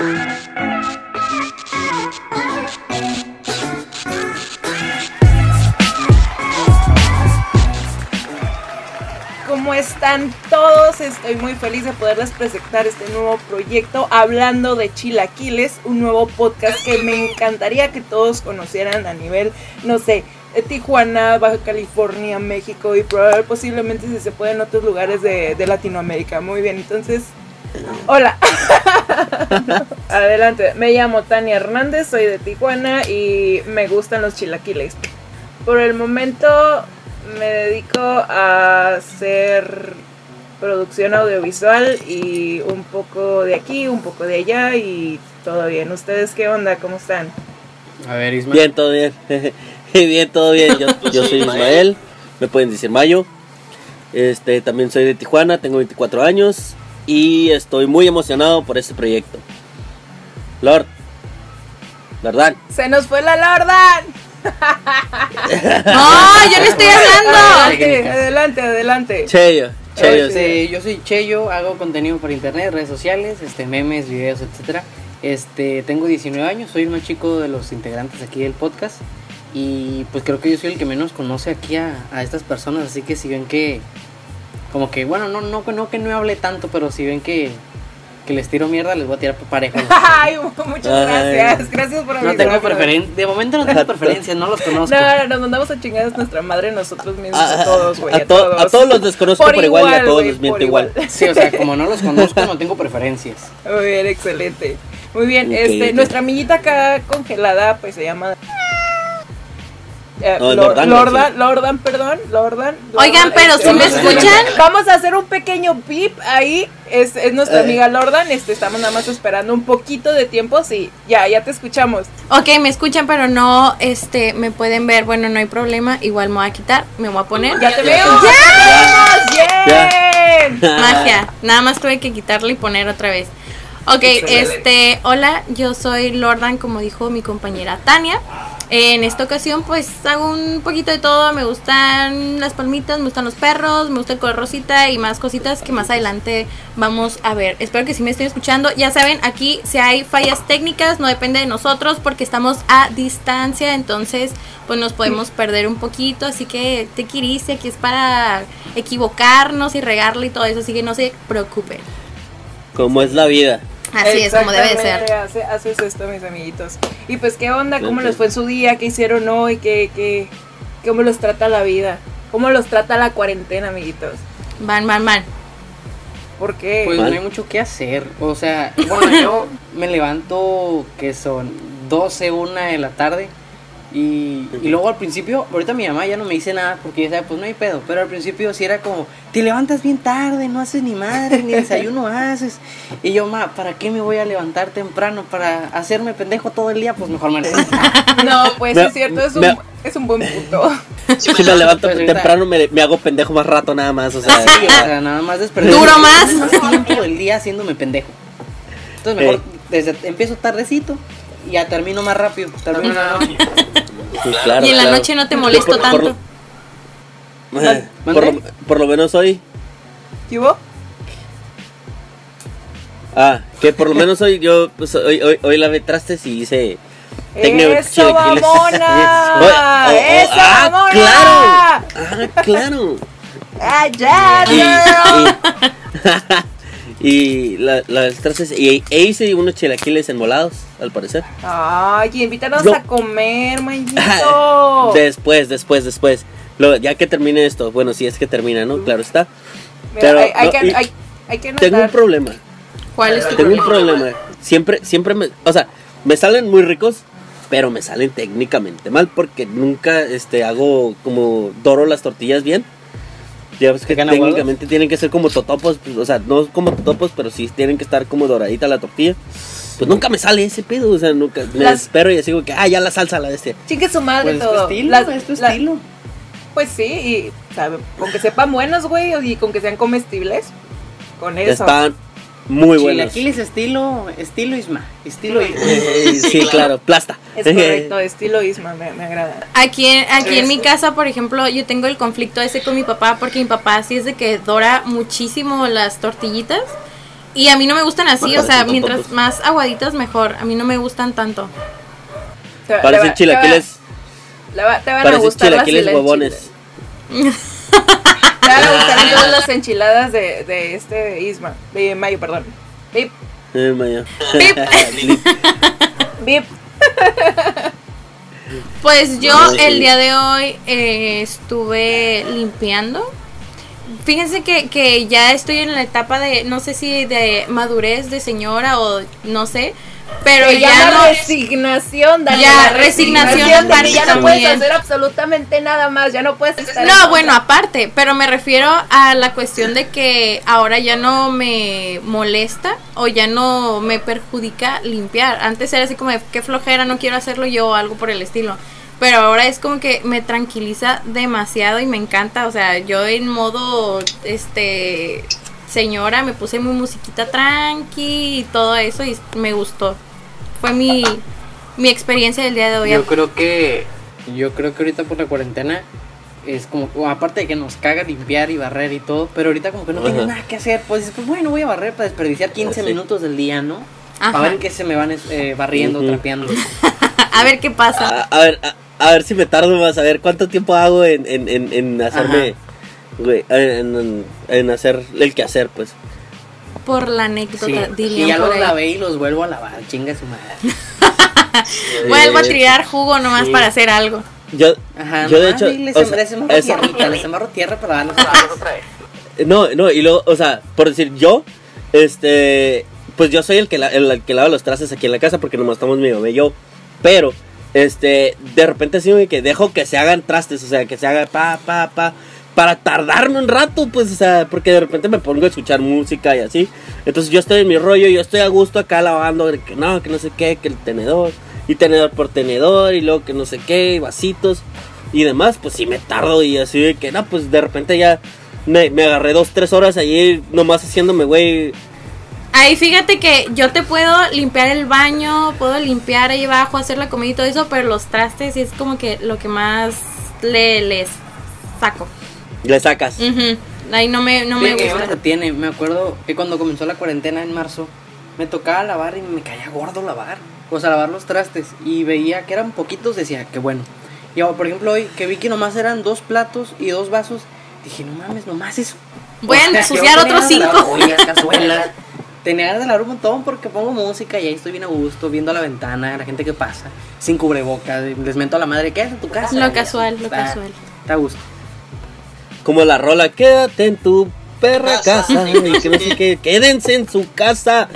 ¿Cómo están todos? Estoy muy feliz de poderles presentar este nuevo proyecto hablando de Chilaquiles, un nuevo podcast que me encantaría que todos conocieran a nivel, no sé, Tijuana, Baja California, México y probablemente posiblemente si se puede en otros lugares de Latinoamérica. Muy bien, entonces, hola. Adelante, me llamo Tania Hernández, soy de Tijuana y me gustan los chilaquiles. Por el momento me dedico a hacer producción audiovisual y un poco de aquí, un poco de allá y todo bien. ¿Ustedes qué onda? ¿Cómo están? A ver, Ismael. Bien, todo bien. bien, todo bien. Yo, yo soy Ismael. Me pueden decir Mayo. Este, también soy de Tijuana, tengo 24 años y estoy muy emocionado por este proyecto. Lord. ¿Verdad? ¡Se nos fue la Lordan! ¡No! ¡Yo le estoy hablando! Adelante, adelante, adelante. Cheyo. Cheyo. Este, yo soy Cheyo, hago contenido por internet, redes sociales, este, memes, videos, etcétera. Este, tengo 19 años, soy el más chico de los integrantes aquí del podcast y pues creo que yo soy el que menos conoce aquí a, a estas personas, así que si ven que como que bueno, no no no que no hable tanto, pero si ven que que les tiro mierda, les voy a tirar parejo. Ay, muchas Ay. gracias. Gracias por No tengo preferencia, de momento no tengo preferencias, no los conozco. No, no, nos mandamos a chingar a nuestra madre nosotros mismos, A, a todos, güey. a A, to- todos. a todos los desconozco por, igual, y a todos güey, les miento igual. Sí, o sea, como no los conozco, no tengo preferencias. Muy bien, excelente. Muy bien, este, nuestra amiguita acá congelada, pues se llama. Eh, No, Lordan, Lordan, Lordan, perdón, Lordan. Oigan, Lordan, pero este, ¿sí me escuchan? Vamos a hacer un pequeño pip ahí. Es, es nuestra Eh. amiga Lordan. Este, estamos nada más esperando un poquito de tiempo. Sí, ya, ya te escuchamos. Ok, me escuchan, pero no este, me pueden ver. Bueno, no hay problema. Igual me voy a quitar, me voy a poner. Ya te veo. ¡Ya! Magia. Nada más tuve que quitarle y poner otra vez. Ok, este, hola, yo soy Lordan, como dijo mi compañera Tania. En esta ocasión, pues hago un poquito de todo. Me gustan las palmitas, me gustan los perros, me gusta el color rosita y más cositas que más adelante vamos a ver. Espero que sí me estén escuchando. Ya saben, aquí si hay fallas técnicas, no depende de nosotros porque estamos a distancia. Entonces, pues nos podemos perder un poquito. Así que te quiriste, aquí es para equivocarnos y regarle y todo eso. Así que no se preocupen. Como es la vida. Así es como debe de ser. Exactamente, hace- haces esto, mis amiguitos. Y pues, ¿qué onda? ¿Cómo les fue en su día? ¿Qué hicieron hoy? ¿Qué, qué, ¿Cómo los trata la vida? ¿Cómo los trata la cuarentena, amiguitos? Van, van, van. ¿Por qué? Pues Mal. no hay mucho que hacer. O sea, bueno, yo me levanto que son 12, 1 de la tarde. Y, y luego al principio, ahorita mi mamá ya no me dice nada porque ya sabe, pues no hay pedo. Pero al principio sí era como, te levantas bien tarde, no haces ni madre, ni desayuno haces. Y yo, ma, ¿para qué me voy a levantar temprano? ¿Para hacerme pendejo todo el día? Pues mejor me levanto. no, pues Me- es cierto, es un, me- es un buen punto. Si me levanto Pues temprano, me, me hago pendejo más rato nada más. O sea, Sí, o sea, nada más desperdiciar Duro más. más tiempo del día haciéndome pendejo. Entonces mejor desde empiezo tardecito ya termino más rápido. Termino la noche. sí, claro, y en la claro. noche no te molesto Por- por- tanto. por, lo, por lo menos hoy. ¿Qué hubo? Ah, que por lo menos hoy yo, pues hoy, hoy, hoy lavé trastes y hice. ¡Eso, mamona! Oh, oh, ¡Eso, ah, mamona! claro. Ah, claro. ¡Ah, ya, Y, girl! y, la, las trastes y e hice unos chilaquiles enmolados, al parecer. Ay, invítanos No. a comer, manito. Después, después, después. Lo- ya que termine esto, bueno, si es que termina, ¿no? Claro está. Mira, pero hay, hay no, que, hay, hay que Tengo un problema. ¿Cuál es tu Tengo un problema? problema. Siempre, siempre me. O sea, me salen muy ricos, pero me salen técnicamente mal porque nunca este, hago como doro las tortillas bien. Ya ves que ¿Te ganan técnicamente tienen que ser como totopos, pues, o sea, no como totopos, pero sí tienen que estar como doradita la tortilla. Pues nunca me sale ese pedo, o sea, nunca. Me Las- espero y así como que, ah, ya la salsa la de este. Chingue su madre Pues es tu todo. estilo, Las- es tu la- estilo. Pues sí, y sabe, con que sepan buenos, güey, y con que sean comestibles. Con eso. Están muy buenos. Chilaquiles estilo, estilo Isma, estilo Isma. Sí, claro, plasta. Es correcto, estilo Isma, me, me agrada. Aquí, en- aquí en mi Eso. casa, por ejemplo, yo tengo el conflicto ese con mi papá porque mi papá sí es de que dora muchísimo las tortillitas Y a mí no me gustan así, o sea, mientras tontos. más aguaditas mejor. A mí no me gustan tanto. Parecen te va- chilaquiles, Te, va- te van a gustar chilaquiles huevones. Van a gustar entonces las enchiladas de, de este Isma. De Mayo, perdón. Vip, Eh, Maya. vip. Pues yo el día de hoy eh, estuve limpiando. Fíjense que, que ya estoy en la etapa de, no sé si de madurez de señora o no sé, pero Se ya llama no... resignación, Daniela. Ya, resignación de aparte Ya no puedes hacer absolutamente nada más. Ya no puedes estar No, bueno, aparte, pero me refiero a la cuestión de que ahora ya no me molesta o ya no me perjudica limpiar. Antes era así como de qué flojera, no quiero hacerlo yo o algo por el estilo. Pero ahora es como que me tranquiliza demasiado y me encanta. O sea, yo en modo, este, señora, me puse muy musiquita tranqui y todo eso y me gustó. Fue mi, mi experiencia del día de hoy. Yo creo que yo creo que ahorita por la cuarentena es como aparte de que nos caga limpiar y barrer y todo, pero ahorita como que no tienes Ajá. nada que hacer, pues pues bueno, voy a barrer para desperdiciar 15 Sí. minutos del día, ¿no? Ajá. A ver qué se me van eh, barriendo, trapeando. a ver qué pasa. A, a ver, a, a ver si me tardo más, a ver cuánto tiempo hago en, en, en, en hacerme, güey, en, en, en hacer el quehacer, pues. Por la anécdota, Sí. dirían Y ya los ahí. lavé y los vuelvo a lavar, chinga su madre. Vuelvo a tirar jugo nomás Sí. para hacer algo. Yo, Ajá, yo de hecho, les o sea, les tierrita, les tierra para darlos otra vez. No, no, y luego, o sea, por decir yo, este, pues yo soy el que, la- el, que lava los trastes aquí en la casa porque nomás estamos mi mamá y yo. Pero, este, de repente así de que dejo que se hagan trastes, o sea, que se haga pa, pa, pa, para tardarme un rato, pues, o sea, porque de repente me pongo a escuchar música y así. Entonces yo estoy en mi rollo, yo estoy a gusto acá lavando, que no, que no sé qué, que el tenedor, y tenedor por tenedor, y luego que no sé qué, y vasitos y demás, pues sí me tardo y así de que no, pues de repente ya me, me agarré dos, tres horas ahí nomás haciéndome, güey. Ahí fíjate que yo te puedo limpiar el baño, puedo limpiar ahí abajo, hacer la comida y todo eso, pero los trastes es como que lo que más le les saco. Le sacas. Ujú. Ahí no me, no Sí, me gusta. entretiene. Me acuerdo que cuando comenzó la cuarentena en marzo, me tocaba lavar y me caía gordo lavar. O sea, lavar los trastes. Y veía que eran poquitos, decía, que bueno. Y ahora, por ejemplo, hoy que vi que nomás eran dos platos y dos vasos, dije, no mames, nomás eso. Voy a ensuciar otros cinco. cazuelas. Tenía ganas de lavar un montón porque pongo música y ahí estoy bien a gusto, viendo a la ventana, la gente que pasa, sin cubrebocas. Les mento a la madre, ¿qué es en tu casa? Lo casual, lo está- casual. Está a gusto. Como la rola, quédate en tu perra casa. y que no sé qué, quédense en su casa.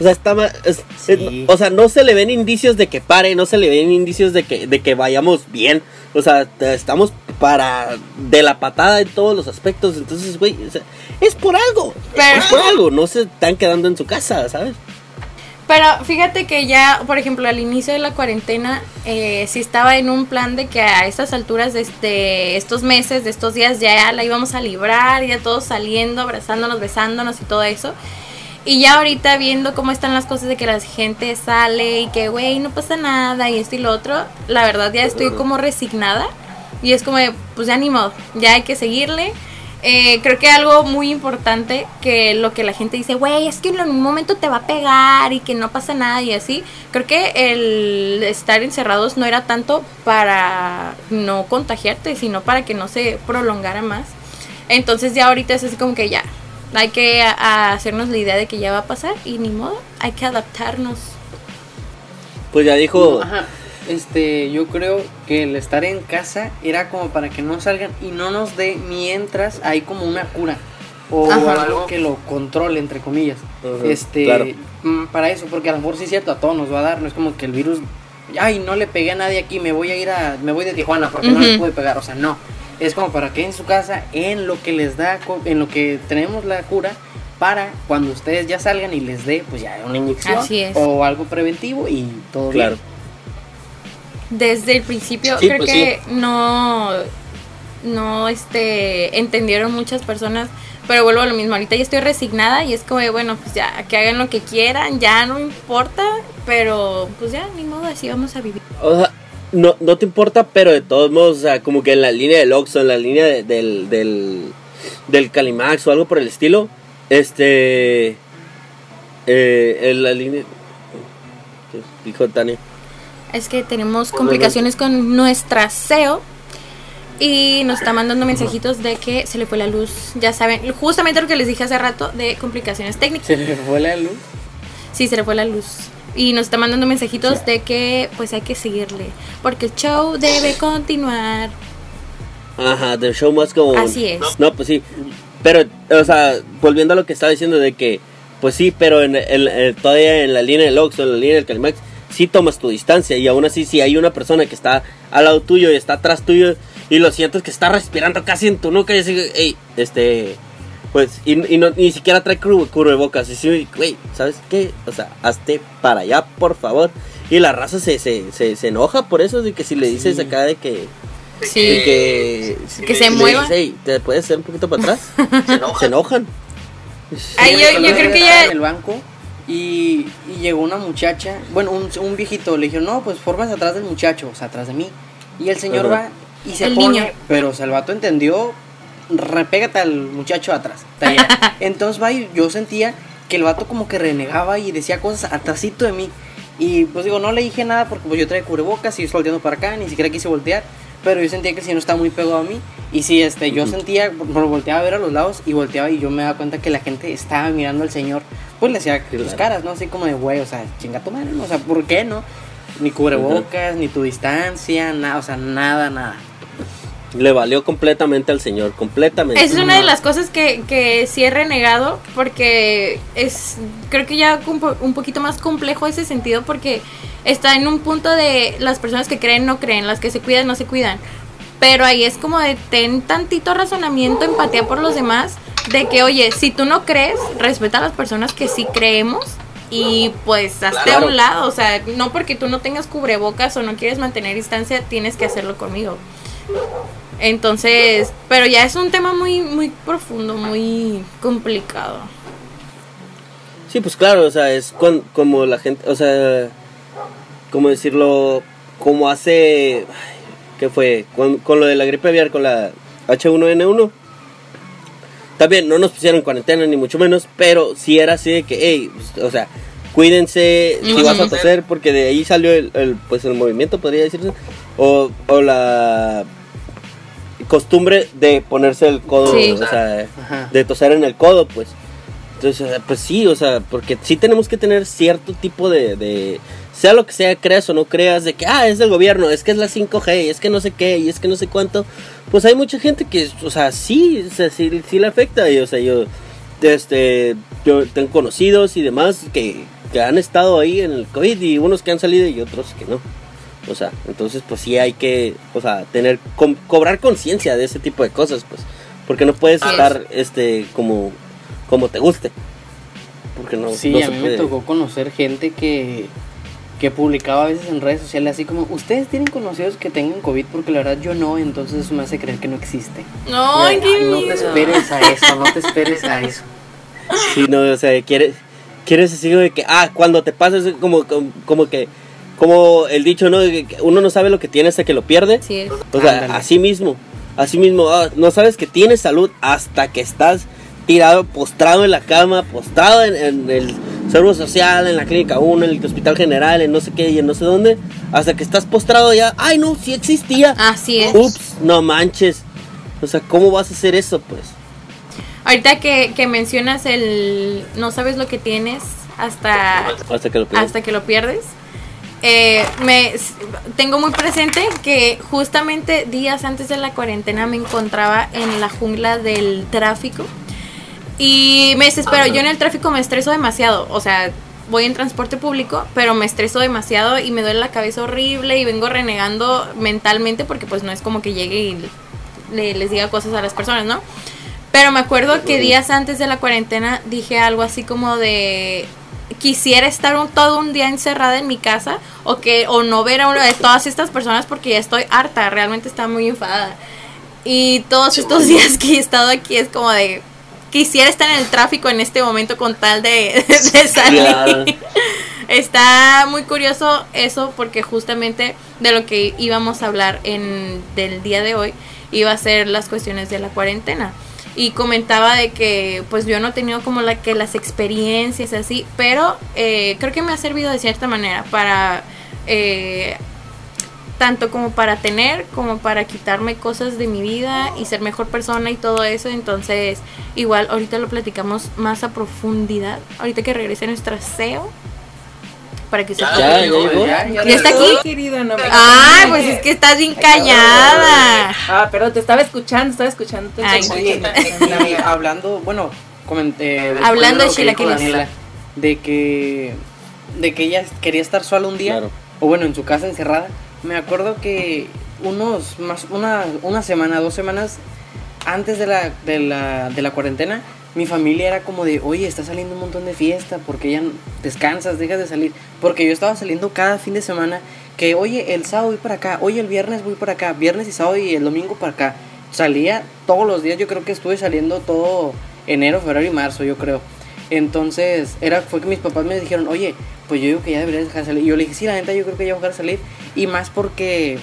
O sea, está es- Sí. o sea, no se le ven indicios de que pare, no se le ven indicios de que, de que vayamos bien. O sea, estamos para de la patada en todos los aspectos. Entonces, güey, o sea, es por algo. Pero- es por algo. No se están quedando en su casa, ¿sabes? Pero fíjate que ya, por ejemplo, al inicio de la cuarentena, eh, sí estaba en un plan de que a estas alturas de este, estos meses, de estos días, ya la íbamos a librar, ya todos saliendo, abrazándonos, besándonos y todo eso. Y ya ahorita viendo cómo están las cosas de que la gente sale y que, güey, no pasa nada y esto y lo otro, la verdad ya estoy como resignada. Y es como, de, pues ya ni modo, ya hay que seguirle. Eh, creo que algo muy importante que lo que la gente dice, güey, es que en un momento te va a pegar y que no pasa nada y así. Creo que el estar encerrados no era tanto para no contagiarte, sino para que no se prolongara más. Entonces ya ahorita es así como que ya, hay que a- a hacernos la idea de que ya va a pasar y ni modo, hay que adaptarnos. Pues ya dijo. Ajá. Este, yo creo que el estar en casa era como para que no salgan y no nos dé mientras hay como una cura o Ajá. algo que lo controle entre comillas. Ajá, este, claro. mm, para eso, porque a lo mejor sí es cierto, a todos nos va a dar, no es como que el virus, ay, no le pegué a nadie aquí, me voy a ir a, me voy de Tijuana porque no le pude pegar, o sea, no. Es como para que en su casa, en lo que les da, co- en lo que tenemos la cura, para cuando ustedes ya salgan y les dé, pues ya una inyección Así es. o algo preventivo y todo Claro. bien. Desde el principio Sí, creo pues que no no este entendieron muchas personas pero vuelvo a lo mismo ahorita ya estoy resignada y es como de, bueno pues ya que hagan lo que quieran ya no importa pero pues ya ni modo así vamos a vivir O sea, no, no te importa, pero de todos modos, o sea, como que en la línea del Oxxo, en la línea de- del, del, del Calimax o algo por el estilo, este, Eh, en la línea. ¿Qué dijo Tania? Es que tenemos complicaciones con nuestra SEO y nos está mandando mensajitos de que se le fue la luz. Ya saben, justamente lo que les dije hace rato de complicaciones técnicas. Se le fue la luz. Sí, se le fue la luz. Y nos está mandando mensajitos de que pues hay que seguirle. Porque el show debe continuar. Ajá, The Show Must Go On. Así es. No, pues sí. Pero, o sea, volviendo a lo que estaba diciendo de que, pues sí, pero en, en- en- todavía en la línea del Ox o en la línea del Calimax, sí tomas tu distancia. Y aún así, si hay una persona que está al lado tuyo y está atrás tuyo y lo sientes que está respirando casi en tu nuca y así, hey, este. Pues, y, y no, ni siquiera trae cubrebocas. Y sí, güey, ¿sabes qué? O sea, hazte para allá, por favor. Y la raza se, se, se, se enoja por eso, de que si le dices Sí. acá de que. Sí. de que, Que se le muevan. dices, "Ey, ¿te puedes hacer un poquito para atrás? se enojan. Ay, yo, yo creo que ya... En el banco y, y llegó una muchacha, bueno, un, un viejito, le dijeron, no, pues formas atrás del muchacho, o sea, atrás de mí. Y el señor va y se El pone, niño. pero o sea, el vato entendió, repégate al muchacho atrás. Entonces va y yo sentía que el vato como que renegaba y decía cosas atrásito de mí. Y pues digo, no le dije nada porque pues yo traía cubrebocas y yo estoy volteando para acá, ni siquiera quise voltear. Pero yo sentía que el señor estaba muy pegado a mí. Y sí, este, yo Ujú. sentía, por- volteaba a ver a los lados y volteaba y yo me daba cuenta que la gente estaba mirando al señor. Pues le hacía sus Claro. caras, ¿no? Así como de güey, o sea, chinga tu madre, ¿no? O sea, ¿por qué no? Ni cubrebocas, ni tu distancia, nada, o sea, nada, nada. Le valió completamente al señor, completamente. Es una de las cosas que, que sí he renegado porque es creo que ya un poquito más complejo ese sentido porque está en un punto de las personas que creen no creen, las que se cuidan no se cuidan. Pero ahí es como de ten tantito razonamiento, empatía por los demás, de que oye, si tú no crees, respeta a las personas que sí creemos y pues hazte a Claro. un lado, o sea, no porque tú no tengas cubrebocas o no quieres mantener distancia, tienes que hacerlo conmigo. Entonces, pero ya es un tema muy, muy profundo, muy complicado. Sí, pues claro, o sea, es cuan- como la gente, o sea, ¿cómo decirlo? Como hace, ¿qué fue? Con, con lo de la gripe aviar, con la H1N1. También no nos pusieron en cuarentena ni mucho menos, pero sí era así de que, hey, pues, o sea, cuídense si vas a toser, porque de ahí salió el, el, pues el movimiento, podría decirse, o, o la costumbre de ponerse el codo, Sí. o sea, Ajá. de toser en el codo, pues. Entonces, pues sí, o sea, porque sí tenemos que tener cierto tipo de, de, sea lo que sea, creas o no creas, de que, ah, es del gobierno, es que es la 5G, y es que no sé qué, y es que no sé cuánto. Pues hay mucha gente que, o sea, sí, o sea, sí, sí le afecta, y, o sea, yo, este, yo tengo conocidos y demás que, que han estado ahí en el COVID, y unos que han salido y otros que no. O sea, entonces, pues sí hay que, o sea, tener, cobrar conciencia de ese tipo de cosas, pues, porque no puedes es. estar, este, como, como te guste. Porque no, Sí, no a mí me tocó conocer gente que, que publicaba a veces en redes sociales así como, ustedes tienen conocidos que tengan COVID porque la verdad yo no, entonces eso me hace creer que no existe. Ay, Ay, qué no te esperes a eso, no te esperes a eso. Sí, no, o sea, quieres, quieres así de que, ah, cuando te pasas como, como, como que, como el dicho, ¿no? Uno no sabe lo que tiene hasta que lo pierde. Así es. O sea, Ándale. así mismo, así mismo, ah, no sabes que tienes salud hasta que estás tirado, postrado en la cama, postrado en, en el servicio social, en la clínica 1, en el hospital general, en no sé qué y en no sé dónde, hasta que estás postrado ya, ay no, sí existía. Así es. Ups, no manches. O sea, ¿cómo vas a hacer eso, pues? Ahorita que, que mencionas el no sabes lo que tienes hasta, Hasta que lo pierdas. hasta que lo pierdes. eh, me tengo muy presente que justamente días antes de la cuarentena me encontraba en la jungla del tráfico y me desespero. Yo en el tráfico me estreso demasiado, o sea, voy en transporte público, pero me estreso demasiado y me duele la cabeza horrible y vengo renegando mentalmente porque pues no es como que llegue y le- les diga cosas a las personas, ¿no? Pero me acuerdo que días antes de la cuarentena dije algo así como de quisiera estar un, todo un día encerrada en mi casa o que o no ver a una de todas estas personas porque ya estoy harta, realmente estaba muy enfadada. Y todos estos días que he estado aquí es como de quisiera estar en el tráfico en este momento con tal de, de salir. Claro. Está muy curioso eso porque justamente de lo que íbamos a hablar en del día de hoy iba a ser las cuestiones de la cuarentena. y comentaba de que pues yo no he tenido como la que las experiencias así, pero eh, creo que me ha servido de cierta manera para eh, tanto como para tener como para quitarme cosas de mi vida y ser mejor persona y todo eso, entonces igual ahorita lo platicamos más a profundidad, ahorita que regrese nuestra SEO para que se Ya, ya llegó. ¿Ya está aquí? Ay, querido, no me Ay, pues es que estás bien callada. Ah, perdón, te estaba escuchando, estaba escuchando. hablando, bueno, comenté. después Hablando de. Daniela, De que. De que ella quería estar sola un día. Claro. O bueno, en su casa encerrada. Me acuerdo que unos. más Una, una semana, dos semanas antes de la, de, la, de la cuarentena. Mi familia era como de, oye, está saliendo un montón de fiesta, porque ya descansas, dejas de salir. Porque yo estaba saliendo cada fin de semana, que oye, el sábado voy para acá, oye, el viernes voy para acá, viernes y sábado y el domingo para acá. Salía todos los días, yo creo que estuve saliendo todo enero, febrero y marzo, yo creo. Entonces, era, fue que mis papás me dijeron, oye, pues yo digo que ya deberías dejar de salir. Y yo le dije, sí, la neta, yo creo que ya voy a dejar de salir. Y más porque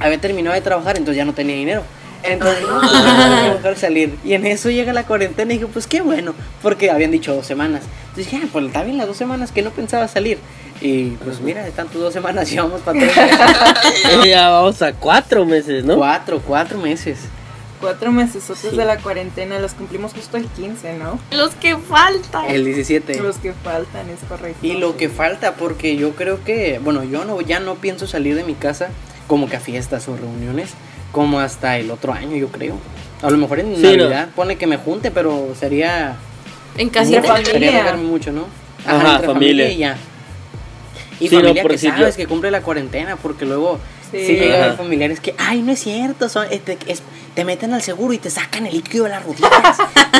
había terminado de trabajar, entonces ya no tenía dinero. Entonces, no, pues, ya voy a dejar de salir. Y en eso llega la cuarentena y dije, pues qué bueno, porque habían dicho dos semanas. Entonces dije, ah, pues está bien las dos semanas que no pensaba salir. Y pues mira, de tantas dos semanas llevamos para tres meses. Ya vamos a cuatro meses, ¿no? Cuatro, cuatro meses. Cuatro meses otros Sí. de la cuarentena, los cumplimos justo el 15, ¿no? Los que faltan. El 17. Los que faltan, es correcto. Y lo que falta, porque yo creo que, bueno, yo no, ya no pienso salir de mi casa como que a fiestas o reuniones, como hasta el otro año, yo creo. A lo mejor en Sí, Navidad pone que me junte, pero sería. En casita. familia. Sería mucho, ¿no? Ajá, entre familia. y ya. Y Sí, no, familia por que yo- sabes que cumple la cuarentena, porque luego Sí. sí, llega a Ajá. familiares que, ay, no es cierto, son, este, es- te meten al seguro y te sacan el líquido de las rodillas.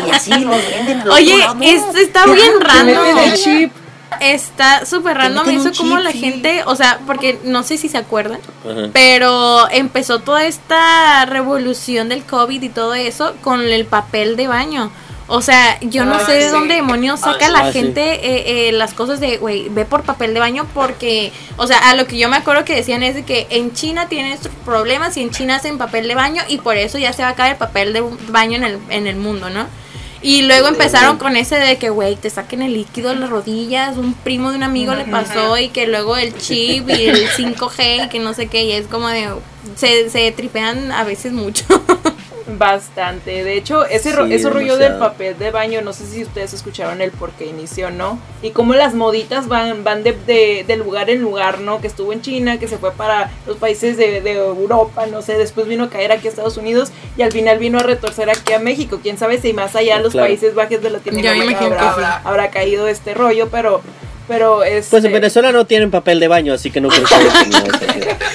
y así lo venden. al Oye, otro lado. esto está bien random. meten el chip. Está súper random eso como la gente, o sea, porque no sé si se acuerdan, Ajá. pero empezó toda esta revolución del COVID y todo eso con el papel de baño. O sea, yo no Ah, sé de sí. dónde demonios saca la Ah, gente eh, eh, las cosas de, güey, ve por papel de baño porque, o sea, a lo que yo me acuerdo que decían es de que en China tienen estos problemas y en China hacen papel de baño y por eso ya se va a acabar el papel de baño en el, en el mundo, ¿no? Y luego empezaron con ese de que, güey, te saquen el líquido de las rodillas. Un primo de un amigo le pasó y que luego el chip y el 5G y que no sé qué. Y es como de. Se, se tripean a veces mucho. Bastante. De hecho, ese, ro- Sí, ese rollo del papel de baño, no sé si ustedes escucharon el por qué inició, ¿no? Y cómo las moditas van, van de, de- de lugar en lugar, ¿no? Que estuvo en China, que se fue para los países de, de Europa, no sé, después vino a caer aquí a Estados Unidos y al final vino a retorcer aquí a México. Quién sabe si más allá los Claro. Países Bajos de Latinoamérica habrá, habrá caído este rollo, pero, pero es. Pues en Venezuela no tienen papel de baño, así que no creo que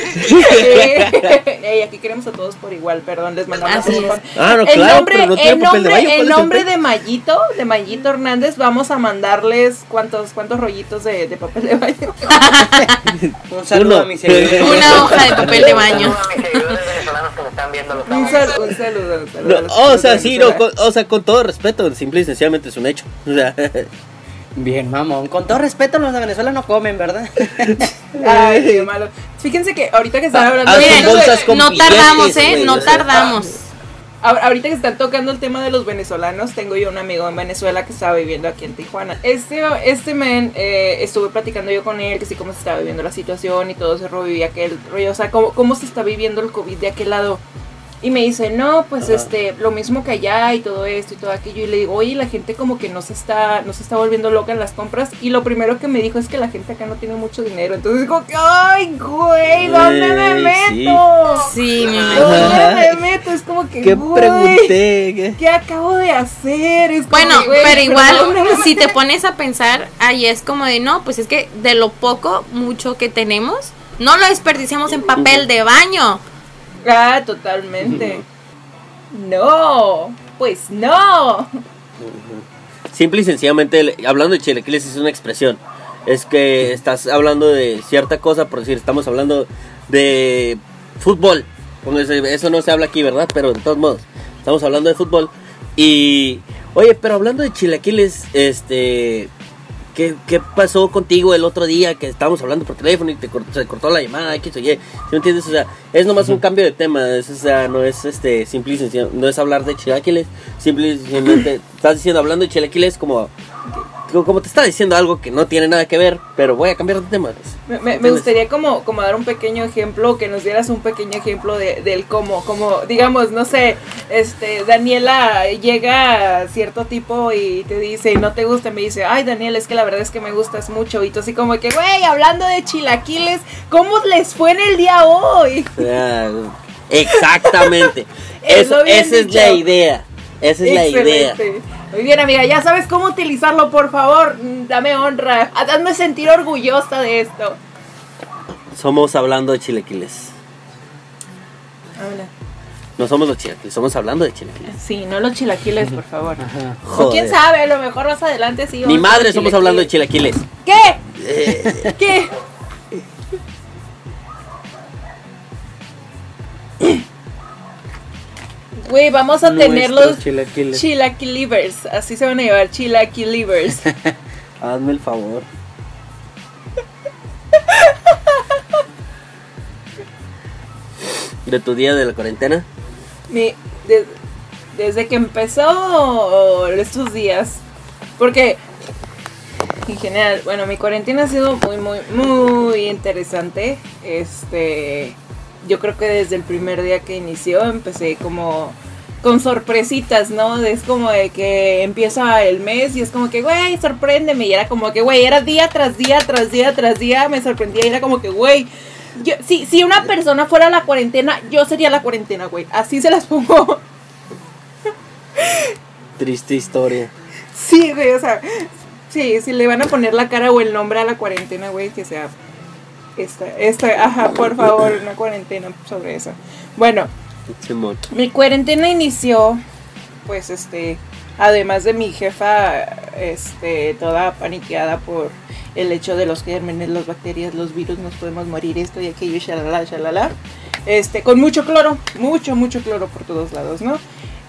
Ey, aquí queremos a todos por igual, perdón, les mandamos Así un. Ah, no, el claro, nombre, pero no el tienen papel de nombre, baño. ¿cuál el nombre de Mayito, de Mayito Hernández, vamos a mandarles cuántos, cuántos rollitos de, de papel de baño. Un saludo Uno. a mis seguidores. Una hoja de papel de baño. Saludos a mis seguidores venezolanos que me están viendo los Un, un saludo. un saludo No, a o sea, sí, no, con, o sea, con todo respeto, simple y sencillamente es un hecho. O sea, Bien, mamón. Con todo respeto, los de Venezuela no comen, ¿verdad? Ay, qué malo. Fíjense que ahorita que están hablando Hacen de Miren, bolsas con no tardamos, ¿eh? No tardamos. Ahor- Ahorita que están tocando el tema de los venezolanos, tengo yo un amigo en Venezuela que estaba viviendo aquí en Tijuana. Este, este men, eh, estuve platicando yo con él, que sí, cómo se estaba viviendo la situación y todo ese rollo y aquel rollo, o sea, cómo, cómo se está viviendo el COVID de aquel lado. Y me dice, no, pues Ajá. este, lo mismo que allá y todo esto y todo aquello. Y le digo, oye, la gente como que no se está, no se está volviendo loca en las compras. Y lo primero que me dijo es que la gente acá no tiene mucho dinero. Entonces digo, ay, güey, ¿dónde me sí. meto? Sí, mi ¿Dónde me meto? Es como que, ¿qué güey, pregunté? ¿Qué? ¿Qué acabo de hacer? Es como Bueno, que, güey, pero igual, ¿dónde me si te pones a pensar, ahí es como de no, pues es que de lo poco, mucho que tenemos, no lo desperdiciamos en papel de baño. Ah, totalmente. No, pues no. Simple y sencillamente, hablando de chilaquiles es una expresión. Es que estás hablando de cierta cosa, por decir, estamos hablando de fútbol. Eso no se habla aquí, ¿verdad? Pero de todos modos, estamos hablando de fútbol. Y, oye, pero hablando de chilaquiles, este, ¿qué, qué pasó contigo el otro día que estábamos hablando por teléfono y te cortó, se cortó la llamada? X o Y. ¿Sí me entiendes? O sea, es nomás un cambio de tema. Es, o sea, no es este simple y sencillo, no es hablar de chilaquiles. Simple y sencillamente estás diciendo, hablando de chilaquiles como, como te está diciendo algo que no tiene nada que ver, pero voy a cambiar de tema. pues. Me, me- me ¿Entiendes? gustaría como, como dar un pequeño ejemplo, que nos dieras un pequeño ejemplo de, del cómo, como, digamos, no sé, este, Daniela llega a cierto tipo y te dice, no te gusta, me dice, ay Daniel, es que la verdad es que me gustas mucho, y tú así como que, güey, hablando de chilaquiles, ¿cómo les fue en el día hoy? Exactamente. Bien esa es la idea. Esa es la idea. Muy bien, amiga, ya sabes cómo utilizarlo, por favor, mm, dame honra, hazme sentir orgullosa de esto. Somos hablando de chilaquiles. Habla. No somos los chilaquiles, somos hablando de chilaquiles. Sí, no los chilaquiles, por favor. Ajá. O quién sabe, a lo mejor más adelante sí. A madre somos hablando de chilaquiles. chilaquiles. ¿Qué? ¿Qué? Güey, vamos a tener los chilaquiles. chilaquilivers. Así se van a llevar, chilaquilivers. Hazme el favor. ¿De tu día de la cuarentena? Mi- de- desde que empezó estos días. Porque, en general, bueno, mi cuarentena ha sido muy, muy, muy interesante. Este, yo creo que desde el primer día que inició empecé como con sorpresitas, ¿no? Es como de que empieza el mes y es como que, güey, sorpréndeme. Y era como que, güey, era día tras día, tras día, tras día, me sorprendía y era como que, güey, yo, si, si una persona fuera la cuarentena, yo sería la cuarentena, güey. Así se las pongo. Triste historia. Sí, güey, o sea, sí, si le van a poner la cara o el nombre a la cuarentena, güey, que sea esta, esta, ajá, por favor, una cuarentena sobre eso. Bueno, mi cuarentena inició, pues, este, además de mi jefa, este, toda paniqueada por el hecho de los gérmenes, las bacterias, los virus, nos podemos morir, esto y aquello, shalala, shalala, este, con mucho cloro, mucho, mucho cloro por todos lados, ¿no?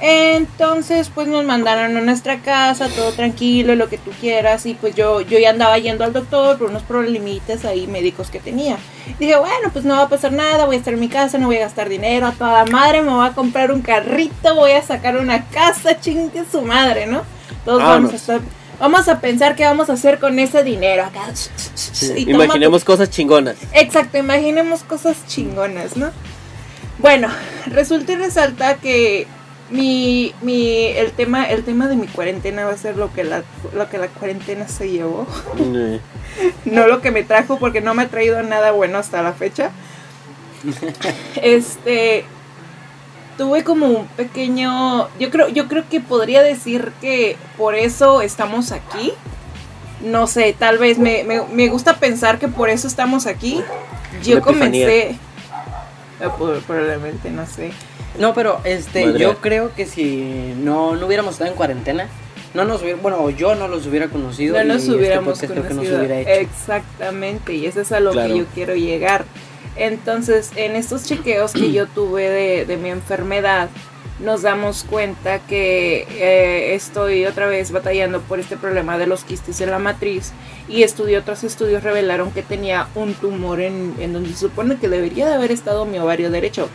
Entonces, pues nos mandaron a nuestra casa, todo tranquilo, lo que tú quieras, y pues yo, yo ya andaba yendo al doctor por unos problemitas ahí médicos que tenía. Dije, bueno, pues no va a pasar nada, voy a estar en mi casa, no voy a gastar dinero, a toda madre, me voy a comprar un carrito, voy a sacar una casa, chingue su madre, ¿no? Todos vamos a estar, vamos a pensar qué vamos a hacer con ese dinero acá. Y toma tu Imaginemos cosas chingonas. Exacto, imaginemos cosas chingonas, ¿no? Bueno, resulta y resalta que mi, mi, el tema, el tema de mi cuarentena va a ser lo que la, lo que la cuarentena se llevó, no lo que me trajo, porque no me ha traído nada bueno hasta la fecha. Este, tuve como un pequeño, yo creo, yo creo que podría decir que por eso estamos aquí. No sé, tal vez me, me, me gusta pensar que por eso estamos aquí. Yo comencé, probablemente, no sé. No, pero este, Madre. yo creo que si no, no hubiéramos estado en cuarentena, no nos hubiera, bueno, yo no los hubiera conocido. No y nos este hubiéramos que conocido. hubiera hecho. Exactamente, y eso es a lo Claro. que yo quiero llegar. Entonces, en estos chequeos que yo tuve de, de mi enfermedad, nos damos cuenta que eh, estoy otra vez batallando por este problema de los quistes en la matriz y estudié otros estudios revelaron que tenía un tumor en, en donde se supone que debería de haber estado mi ovario derecho,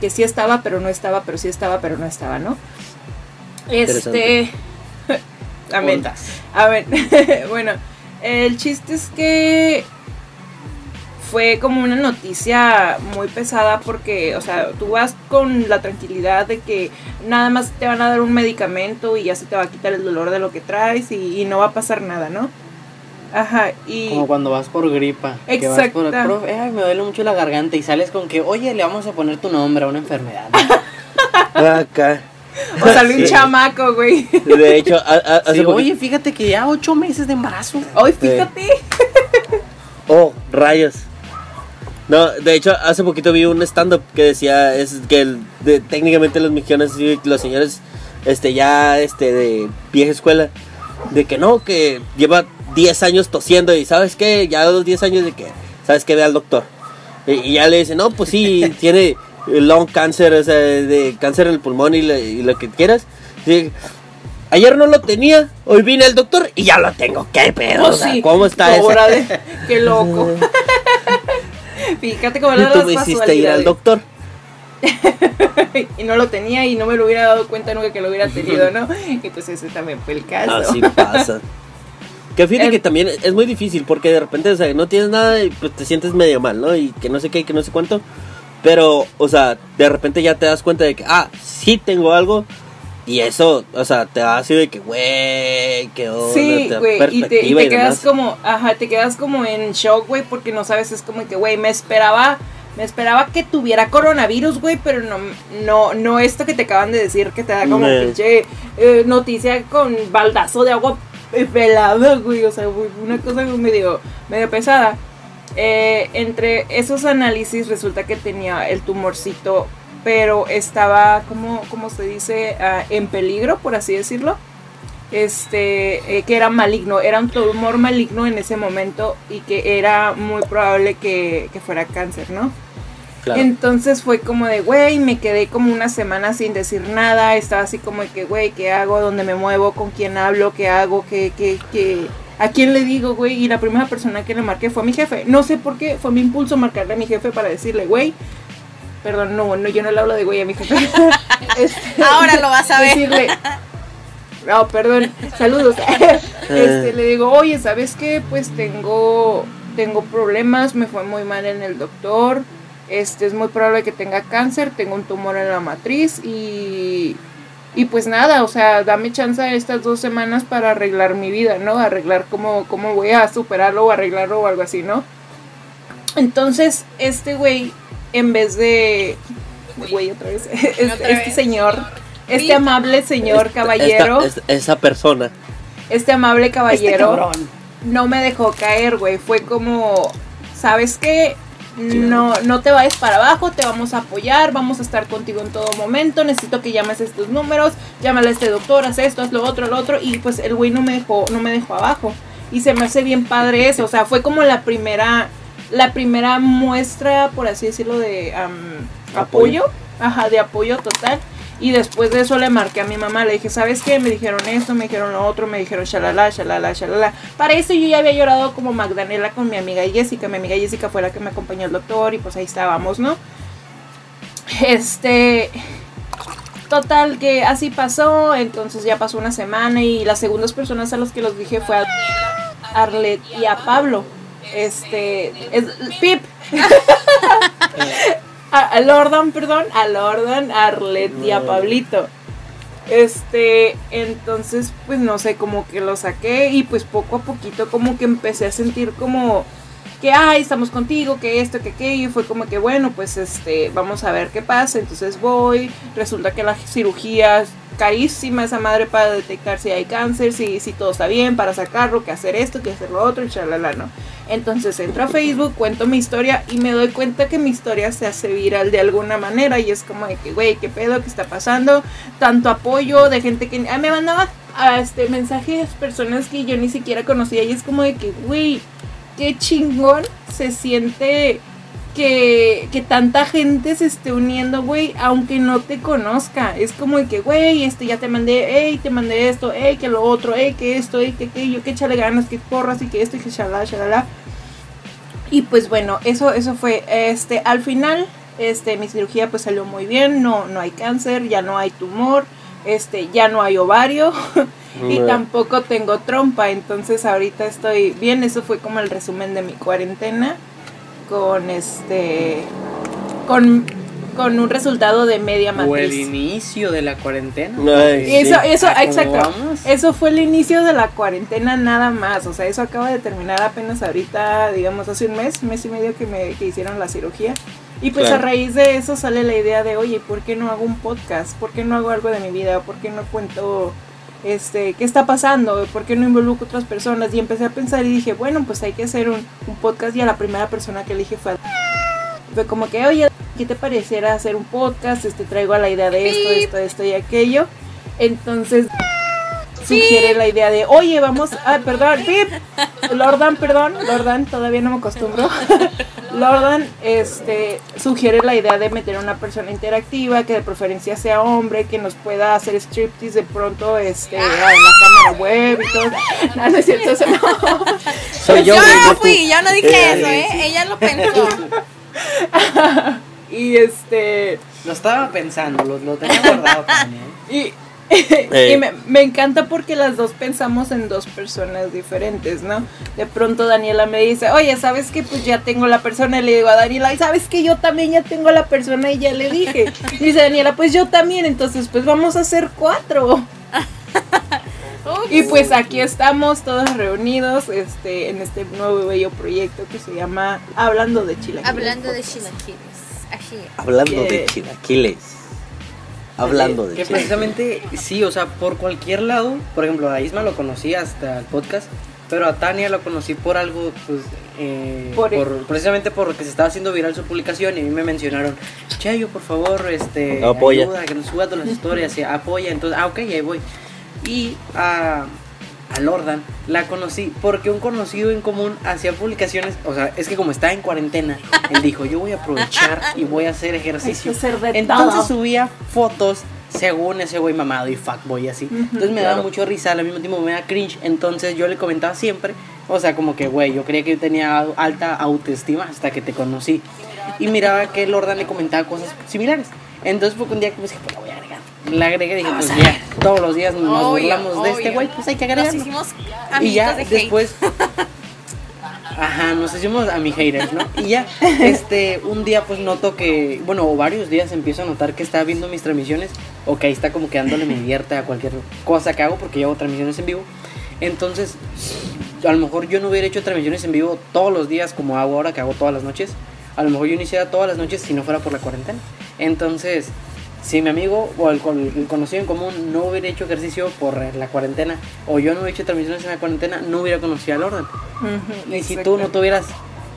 que sí estaba, pero no estaba, pero sí estaba, pero no estaba, ¿no? Este... Amén. A ver, bueno, el chiste es que fue como una noticia muy pesada porque, o sea, tú vas con la tranquilidad de que nada más te van a dar un medicamento y ya se te va a quitar el dolor de lo que traes y, y no va a pasar nada, ¿no? Ajá, y... Como cuando vas por gripa. Que vas por, Exacta. profe, ay, me duele mucho la garganta y sales con que, oye, le vamos a poner tu nombre a una enfermedad. Acá. O salió un Sí. chamaco, güey. De hecho, a- a- hace Sí, poquito- oye, fíjate que ya ocho meses de embarazo. Ay, fíjate. Oh, rayos. No, de hecho, hace poquito vi un stand-up que decía es que el- de- técnicamente los mexicanos, los señores, este, ya, este, de vieja escuela, de que no, que lleva 10 años tosiendo y ¿sabes qué? Ya los 10 años de que, ¿sabes qué? Ve al doctor. Y, y ya le dice, no, pues sí, tiene lung cancer, o sea, de cáncer en el pulmón y, lo- y lo que quieras. Ayer no lo tenía, hoy vine al doctor y ya lo tengo. ¿Qué pedo? Pues sí. ¿Cómo está eso? Qué loco. Fíjate cómo Y eran tú me hiciste ir al doctor. y no lo tenía y no me lo hubiera dado cuenta nunca que lo hubiera tenido, ¿no? Y pues ese también fue el caso. Así pasa. Que fíjate El- que también es muy difícil porque de repente, o sea, no tienes nada y pues te sientes medio mal, ¿no? Y que no sé qué, y que no sé cuánto. Pero, o sea, de repente ya te das cuenta de que, ah, sí tengo algo. Y eso, o sea, te da así de que, güey, onda, Sí, güey, y te, y te y quedas demás. como, ajá, te quedas como en shock, güey, porque no sabes, es como que, güey, me esperaba, me esperaba que tuviera coronavirus, güey, pero no, no, no esto que te acaban de decir, que te da como pinche eh, noticia con baldazo de agua pelada, güey, o sea, güey, una cosa medio, medio pesada. Eh, entre esos análisis resulta que tenía el tumorcito, pero estaba, como, como se dice, Ah, en peligro, por así decirlo este eh, que era maligno, era un tumor maligno en ese momento y que era muy probable que, que fuera cáncer, ¿no? Claro. Entonces fue como de, güey, me quedé como una semana sin decir nada, estaba así como de que, güey, ¿qué hago? ¿Dónde me muevo? ¿Con quién hablo? ¿Qué hago? ¿Qué, qué, qué? ¿A quién le digo, güey? Y la primera persona que le marqué fue a mi jefe. No sé por qué, fue mi impulso marcarle a mi jefe para decirle, güey, perdón, no, no, yo no le hablo de güey a mi jefe. Este, Ahora lo vas a ver. Decirle, no, perdón, saludos. este, le digo, oye, ¿sabes qué? Pues tengo, tengo problemas, me fue muy mal en el doctor. Este, es muy probable que tenga cáncer, tengo un tumor en la matriz y, y pues nada, o sea, dame chance estas dos semanas para arreglar mi vida, ¿no? Arreglar cómo, cómo voy a superarlo o arreglarlo o algo así, ¿no? Entonces, este güey, en vez de... Güey, otra vez. Este, Otra este vez. señor, este Sí. amable señor Esta- caballero, esta- esta- esa persona. este amable Este caballero no me dejó caer, güey. Fue como, ¿sabes qué? No, no te vayas para abajo, te vamos a apoyar, vamos a estar contigo en todo momento. Necesito que llames estos números, llámale a este doctor, haz esto, haz lo otro, lo otro. Y pues el güey no me dejó, no me dejó abajo. Y se me hace bien padre eso. O sea, fue como la primera, la primera muestra, por así decirlo, de am, Apoyo. apoyo. Ajá, de apoyo total. Y después de eso le marqué a mi mamá, le dije, ¿sabes qué? Me dijeron esto, me dijeron lo otro, me dijeron shalala, shalala, shalala. Para eso yo ya había llorado como Magdalena con mi amiga Jessica. Mi amiga Jessica fue la que me acompañó al doctor y pues ahí estábamos, ¿no? Este... Total, que así pasó, entonces ya pasó una semana y las segundas personas a las que los dije fue a Arlet y a Pablo. Este, es, Pip. a, a Lordan, perdón, a Lordan, a Arlet y a Pablito. Este, entonces, pues no sé, como que lo saqué y pues poco a poquito como que empecé a sentir como que, ay, estamos contigo, que esto, que aquello, y fue como que, bueno, pues este, vamos a ver qué pasa, entonces voy, resulta que la cirugía es carísima esa madre para detectar si hay cáncer, si, si todo está bien, para sacarlo, que hacer esto, que hacer lo otro, y chalala, ¿no? Entonces entro a Facebook, cuento mi historia y me doy cuenta que mi historia se hace viral de alguna manera y es como de que, güey, ¿qué pedo? ¿Qué está pasando? Tanto apoyo de gente que ah, me mandaba a este mensajes personas que yo ni siquiera conocía y es como de que, güey, qué chingón se siente que, que tanta gente se esté uniendo, güey, aunque no te conozca. Es como que, güey, este ya te mandé, hey, te mandé esto, hey, que lo otro, hey, que esto, hey, que aquello, que échale ganas, que porras y que esto y que shalala, shalala. Y pues bueno, eso, eso fue, este, al final, este, mi cirugía pues salió muy bien, no, no hay cáncer, ya no hay tumor, este, ya no hay ovario. Y No. tampoco tengo trompa, entonces ahorita estoy bien. Eso fue como el resumen de mi cuarentena con este con, con un resultado de media O el matriz. inicio de la cuarentena. Ay, eso, sí. eso, Ah, ¿cómo exacto. vamos? Eso fue el inicio de la cuarentena nada más. O sea, eso acaba de terminar apenas ahorita, digamos, hace un mes, mes y medio que me que hicieron la cirugía. Y pues Claro. a raíz de eso sale la idea de, oye, ¿por qué no hago un podcast? ¿Por qué no hago algo de mi vida? ¿Por qué no cuento este qué está pasando? ¿Por qué no involucro a otras personas? Y empecé a pensar y dije, bueno, pues hay que hacer un, un podcast y a la primera persona que elige fue a fue como que, oye, ¿qué te pareciera hacer un podcast? Este traigo a la idea de esto, esto, esto y aquello. Entonces sugiere la idea de, oye, vamos, ah, perdón, Pip, Lordan, perdón, Lordan, todavía no me acostumbro. Lordan este, sugiere la idea de meter a una persona interactiva, que de preferencia sea hombre, que nos pueda hacer striptease de pronto este, en la cámara web y todo. No, no es cierto, eso no. Soy yo, yo güey, no fui, yo no dije Eh, eso, ¿eh? Ella lo pensó. Y este. Lo estaba pensando, lo, lo tenía guardado también. Y, Eh. y me, me encanta porque las dos pensamos en dos personas diferentes, ¿no? De pronto Daniela me dice, oye, ¿sabes que Pues ya tengo la persona. Y le digo a Daniela, ¿y sabes que Yo también ya tengo la persona y ya le dije. Y dice Daniela, pues yo también. Entonces, pues vamos a hacer cuatro. Y pues aquí estamos todos reunidos este, en este nuevo bello proyecto que se llama Hablando de Chile. Hablando de chilaquiles. Así es. Hablando Yeah. de chilaquiles. Hablando de Que chilaquiles. precisamente, sí, o sea, por cualquier lado, por ejemplo, a Isma lo conocí hasta el podcast, pero a Tania lo conocí por algo, pues, eh, Por- por, precisamente porque se estaba haciendo viral su publicación y a mí me mencionaron, Chayo, por favor, este, Apoya. ayuda, que nos suba todas las historias, y apoya, entonces, ah, ok, ahí voy. Y a, a Lordan la conocí porque un conocido en común hacía publicaciones, o sea, es que como está en cuarentena, él dijo, yo voy a aprovechar y voy a hacer ejercicio. Que Entonces todo. subía fotos según ese güey mamado y fuckboy así. Entonces me daba mucho risa, al mismo tiempo me da cringe. Entonces yo le comentaba siempre, o sea, como que, güey, yo creía que yo tenía alta autoestima hasta que te conocí. Y miraba que Lordan le comentaba cosas similares. Entonces fue que un día como dije, pues voy a. La agregué y dije, pues ya, todos los días nos Obvio, burlamos de este obvio. güey, pues hay que Nos agregarlo. hicimos Y ya de después. Ajá, nos hicimos a mi haters, ¿no? Y ya, este, un día pues noto que, bueno, o varios días empiezo a notar que está viendo mis transmisiones o que ahí está como que dándole me divierta a cualquier cosa que hago porque yo hago transmisiones en vivo. Entonces, a lo mejor yo no hubiera hecho transmisiones en vivo todos los días como hago ahora, que hago todas las noches. A lo mejor yo no hiciera todas las noches si no fuera por la cuarentena. Entonces, si mi amigo o el, con- el conocido en común no hubiera hecho ejercicio por la cuarentena o yo no hubiera hecho transmisiones en la cuarentena, no hubiera conocido al orden. Ujú, Y si tú no tuvieras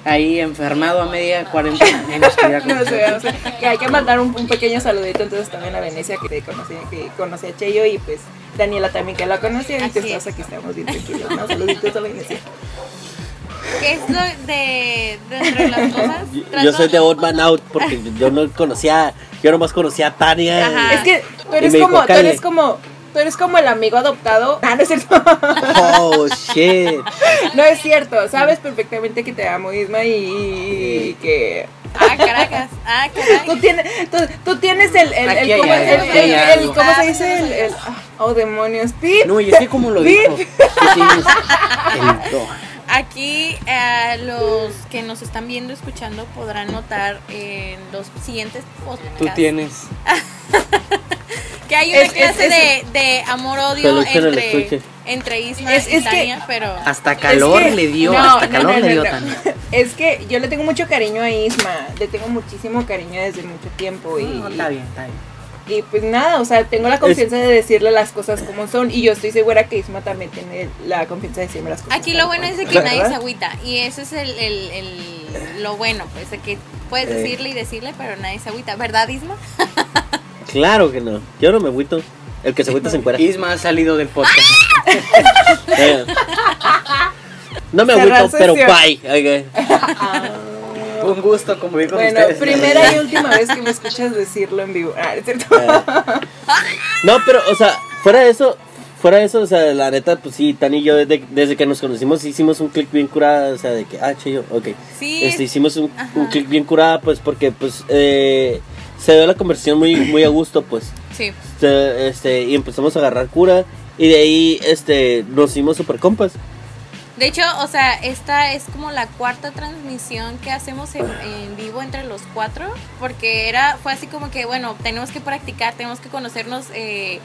ahí enfermado a media cuarentena, menos que No o sea, que hay que mandar un, un pequeño saludito entonces también a Venecia que conocí, que conocí a Cheyo y pues Daniela también que la conoció y Así que es. estás aquí estamos bien tranquilos, ¿no? Saluditos a Venecia. ¿Qué es lo de dentro de las cosas? Yo, yo soy de Odd Man Out porque yo no conocía, yo nomás conocía a Tania. Ajá. Es que tú Y eres me dijo, como, tú eres como, tú eres como el amigo adoptado. Ah, no es cierto. Oh, shit. No es cierto, sabes perfectamente que te amo Isma y, y que Ah, caracas. Ah, tú caray. tienes, tú, tú tienes el, el, el, ¿cómo, el-. ¿cómo Ah, se dice? El, el- oh demonios, pip. No, y es que como lo Bip. dijo, tú tienes el don. Aquí eh, los que nos están viendo, escuchando, podrán notar en los siguientes podcasts Tú tienes. que hay una Es- clase es- de, de amor-odio entre, entre Isma Es- y es que- Tania, pero... Hasta calor Es que- le dio, no, hasta no, calor no, le dio no. tan. Es que yo le tengo mucho cariño a Isma, le tengo muchísimo cariño desde mucho tiempo y, No, está bien, está bien. Y pues nada, o sea, tengo la confianza de decirle las cosas como son y yo estoy segura que Isma también tiene la confianza de decirme las cosas. Aquí lo bueno cual. es de que nadie se agüita y eso es el, el, el- lo bueno, pues de que puedes Eh. decirle y decirle, pero nadie se agüita, ¿verdad Isma? Claro que no. Yo no me agüito. El que se agüita se encuera. Isma ha salido del podcast. Eh. No me agüito, pero bye. Ok. Un gusto convivir con Bueno, ustedes. primera y última vez que me escuchas decirlo en vivo. Ah, ¿es cierto? Eh. No, pero, o sea, fuera de eso, fuera de eso, o sea, la neta, pues sí, Tani y yo desde, desde que nos conocimos hicimos un clic bien curada, o sea, de que, ah, che, yo, ok. Sí, Este, hicimos un, un clic bien curada, pues, porque, pues, eh, se dio la conversación muy, muy a gusto, pues. sí. Este, este, y empezamos a agarrar cura, y de ahí, este, nos hicimos super compas. De hecho, o sea, esta es como la cuarta transmisión que hacemos en, en vivo entre los cuatro, porque era, fue así como que, bueno, tenemos que practicar, tenemos que conocernos, eh,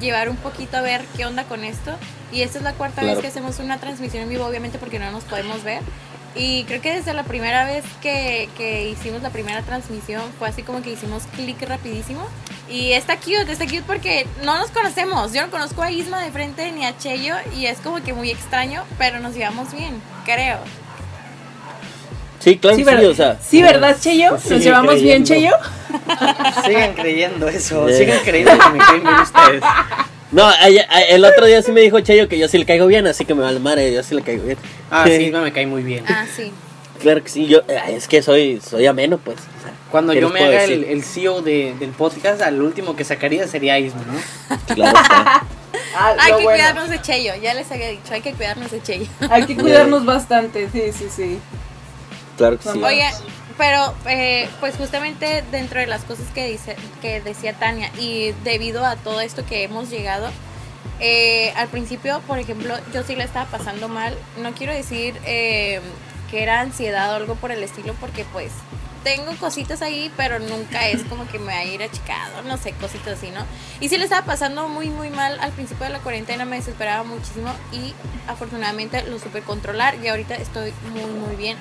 llevar un poquito a ver qué onda con esto. Y esta es la cuarta Claro. vez que hacemos una transmisión en vivo, obviamente porque no nos podemos ver. Y creo que desde la primera vez que, que hicimos la primera transmisión fue así como que hicimos clic rapidísimo. Y está cute, está cute porque no nos conocemos. Yo no conozco a Isma de frente ni a Cheyo y es como que muy extraño, pero nos llevamos bien, creo. Sí, claro, Sí, ¿verdad? o sea. Sí, ¿verdad, Cheyo? Pues ¿Nos llevamos bien. Cheyo? Sigan creyendo eso, sigan creyendo que me caen bien ustedes. No, el otro día sí me dijo Chayo que yo sí le caigo bien, así que me vale madre, yo sí le caigo bien. Ah, sí, Isma me cae muy bien. Ah, sí. Claro que sí, yo es que soy soy ameno, pues. o sea, Cuando ¿qué yo me haga el, el CEO de- del podcast, al último que sacaría sería Isma, ¿no? Claro está. Ah, Hay que bueno. cuidarnos de Cheyo, ya les había dicho, hay que cuidarnos de Cheyo. Hay que cuidarnos bastante, sí, sí, sí. Claro que sí. Oye, pero eh, pues justamente dentro de las cosas que dice que decía Tania y debido a todo esto que hemos llegado, eh, al principio, por ejemplo, yo sí la estaba pasando mal. No quiero decir eh, que era ansiedad o algo por el estilo, porque pues tengo cositas ahí, pero nunca es como que me va a ir achicado, no sé, cositas así, ¿no? Y sí le estaba pasando muy, muy mal al principio de la cuarentena, me desesperaba muchísimo y afortunadamente lo supe controlar y ahorita estoy muy, muy bien.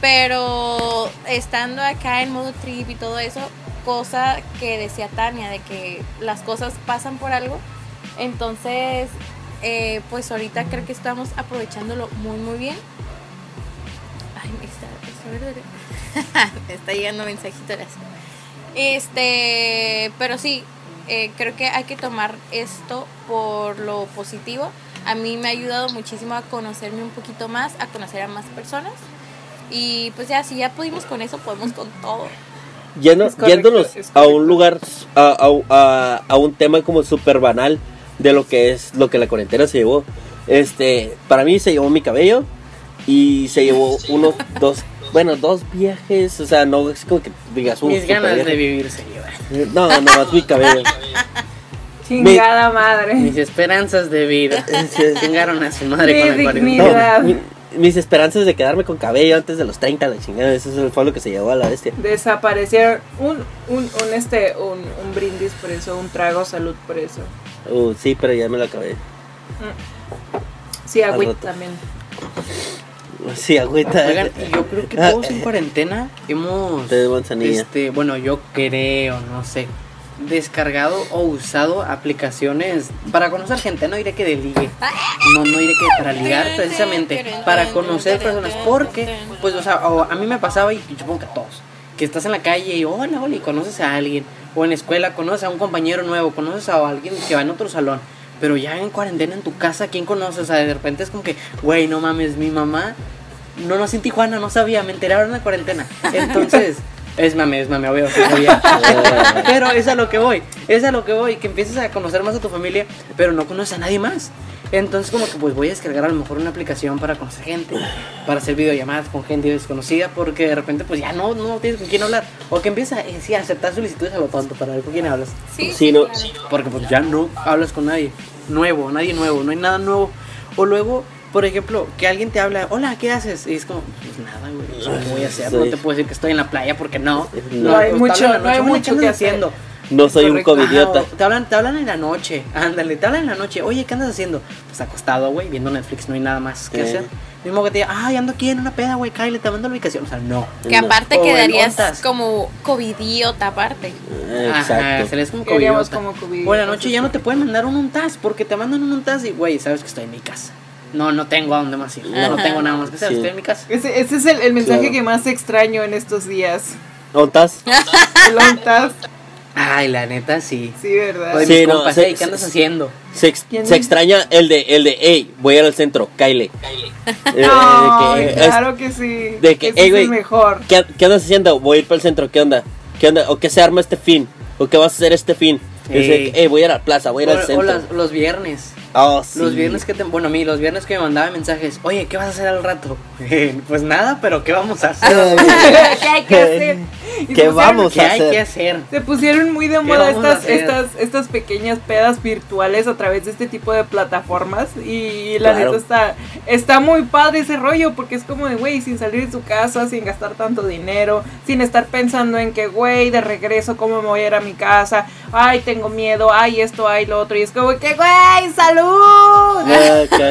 Pero estando acá en modo trip y todo eso, cosa que decía Tania, de que las cosas pasan por algo, entonces, eh, pues ahorita creo que estamos aprovechándolo muy, muy bien. Ay, me está, está, me está llegando mensajito. Este, pero sí, eh, creo que hay que tomar esto por lo positivo. A mí me ha ayudado muchísimo a conocerme un poquito más, a conocer a más personas. Y pues ya, si ya pudimos con eso, podemos con todo. Yendo- correcto, yéndonos a un lugar, a, a- a- a un tema como súper banal de lo que es lo que la cuarentena se llevó. Este, para mí se llevó mi cabello y se llevó unos dos, bueno, dos viajes, o sea, no es como que digas un Mis ganas de viaje. vivir se llevan. No, no, es mi cabello. Chingada madre. Mis esperanzas de vida. Chingaron a su madre Mi con la cuarentena. No, mi- mis esperanzas de quedarme con cabello antes de los 30, la chingada, eso fue lo que se llevó a la bestia. Desaparecieron un, un, un, este, un, un brindis por eso, un trago salud por eso. Uh, sí, pero ya me lo acabé. Sí, Al agüita también. Sí, agüita. Oigan, y yo creo que todos en cuarentena hemos, De manzanilla. este, bueno, yo creo, no sé, descargado o usado aplicaciones para conocer gente, no diré que de ligue, no, no diré que para ligar precisamente, para conocer personas, porque, pues, o sea, o a mí me pasaba y yo supongo que a todos, que estás en la calle y hola, hola, y conoces a alguien, o en la escuela conoces a un compañero nuevo, conoces a alguien que va en otro salón, pero ya en cuarentena en tu casa, ¿quién conoces? O sea, de repente es como que, güey, no mames, mi mamá no nací en Tijuana, no sabía, me enteré ahora en la cuarentena. Entonces, es mame, es mame, obvio, sí sabía. pero es a lo que voy, es a lo que voy, que empieces a conocer más a tu familia, pero no conoces a nadie más. Entonces, como que pues voy a descargar a lo mejor una aplicación para conocer gente, para hacer videollamadas con gente desconocida, porque de repente pues ya no, no tienes con quién hablar. O que empieza eh, sí, a aceptar solicitudes a lo tonto para ver con quién hablas. Sí, Sí, no. claro. Porque pues ya no hablas con nadie nuevo, nadie nuevo, no hay nada nuevo. O luego, por ejemplo, que alguien te habla, hola, ¿qué haces? Y es como, pues nada, güey, o sea, ¿qué voy a hacer? No te puedo decir que estoy en la playa porque no. No hay pues, mucho- no hay noche, "Hola, mucho ¿qué andas que hacer". haciendo? No soy un covidiota. Ajá, te hablan, te hablan en la noche, ándale, te hablan en la noche, oye, ¿qué andas haciendo? Pues acostado, güey, viendo Netflix, no hay nada más que Eh. hacer. Mismo que te diga, ay, ando aquí en una peda, güey, Kyle, te mando la ubicación. O sea, no. Que No. aparte quedarías como covidiota aparte. Ajá, Exacto. se les como covidiota. como covidiota, O en la noche ya no te pueden mandar un untas porque te mandan un untas y, güey, sabes que estoy en mi casa. No, no tengo a dónde más ir. No, Ajá. tengo nada más que hacer, Sí. estoy en mi casa. Ese, ese es el, el mensaje Claro. que más extraño en estos días. ¿Ontas? Ontas, Ay, la neta, sí. sí, ¿verdad? Oye, Sí, no, compas, se- "Ey, ¿qué andas se- haciendo? Se, ex- ¿Quién? se extraña el de, el de, hey, voy a ir al centro, Kyle. Eh, de que, claro que sí. de que, Ese ey, es güey, el mejor. ¿qué, qué andas haciendo? Voy a ir para el centro, ¿qué onda? ¿Qué onda? ¿O qué se arma este fin? ¿O qué vas a hacer este fin? Hey, voy a ir a la plaza, voy a ir al O, o centro. las- los viernes. Oh, sí. Los viernes que te. Bueno, a mí, los viernes que me mandaba mensajes. Oye, ¿qué vas a hacer al rato? pues nada, pero ¿qué vamos a hacer? ¿Qué hay que hacer? ¿Qué pusieron- vamos ¿Qué a hay hacer? que hacer? Se pusieron muy de ¿Qué moda estas, estas, estas pequeñas pedas virtuales a través de este tipo de plataformas. Y la Claro. neta está, está muy padre ese rollo, porque es como de, güey, sin salir de su casa, sin gastar tanto dinero, sin estar pensando en que, güey, de regreso, ¿cómo me voy a ir a mi casa? Ay, tengo miedo, ay, esto, ay, lo otro. Y es como que, güey, salud. Ah, acá.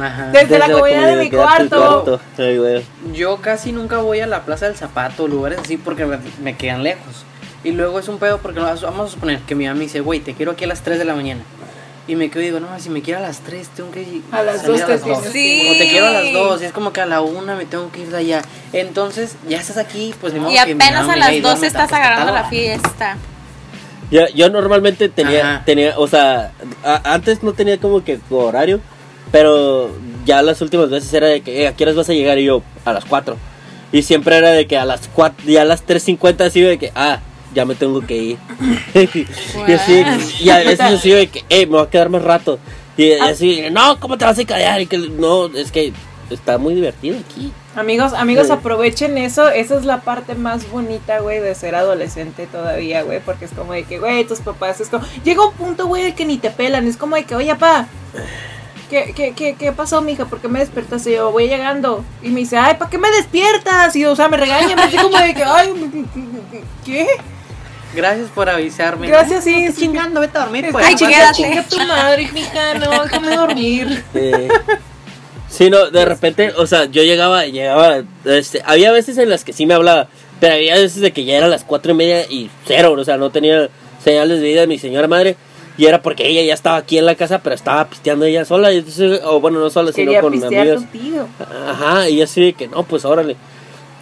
Ajá. Desde la comodidad de mi tu cuarto. Ay, güey. Yo casi nunca voy a la Plaza del Zapato, lugares así, porque me, me quedan lejos. Y luego es un pedo porque vamos a suponer que mi mamá me dice, güey, te quiero aquí a las 3 de la mañana. Y me quedo y digo, no, si me quiero a las 3, tengo que A las salir dos te tienes Sí. O te quiero a las 2, y es como que a la 1 me tengo que ir de allá. Entonces, ya estás aquí, pues ni modo Y que apenas mamá a las diga, "Ey, 12 duérmete estás acostada". agarrando la fiesta. Yo, yo normalmente tenía, Ajá. tenía, o sea, a- antes no tenía como que horario, pero ya las últimas veces era de que, eh, ¿a qué horas vas a llegar? Y yo, a las 4. Y siempre era de que a las 4, ya a las 3.50 así de que, ah, ya me tengo que ir. y, así, y a veces así de que, eh, me voy a quedar más rato. Y así, no, ¿cómo te vas a callar? Y que, no, es que está muy divertido aquí. Amigos, amigos, Sí. aprovechen eso. Esa es la parte más bonita, güey, de ser adolescente todavía, güey. Porque es como de que, güey, tus papás es como. Llega un punto, güey, de que ni te pelan. Es como de que, oye, pa. ¿Qué, qué, qué, qué pasó, mija? ¿Por qué me despertaste? Y yo voy llegando. Y me dice, ay, ¿para qué me despiertas? Y, o sea, me regaña. Me dice como de que, ay, ¿qué? Gracias por avisarme. Gracias, sí. Estás chingando, vete a dormir, pues. Ay, Chinga chingada. chinga tu madre, mija. No, déjame dormir. Eh, sí, no, de repente, o sea, yo llegaba, llegaba, este, había veces en las que sí me hablaba, pero había veces de que ya era las cuatro y media y cero, o sea, no tenía señales de vida de mi señora madre, y era porque ella ya estaba aquí en la casa, pero estaba pisteando ella sola, y entonces, o bueno, no sola, sino Quería con contigo. Ajá, y así de que no, pues órale.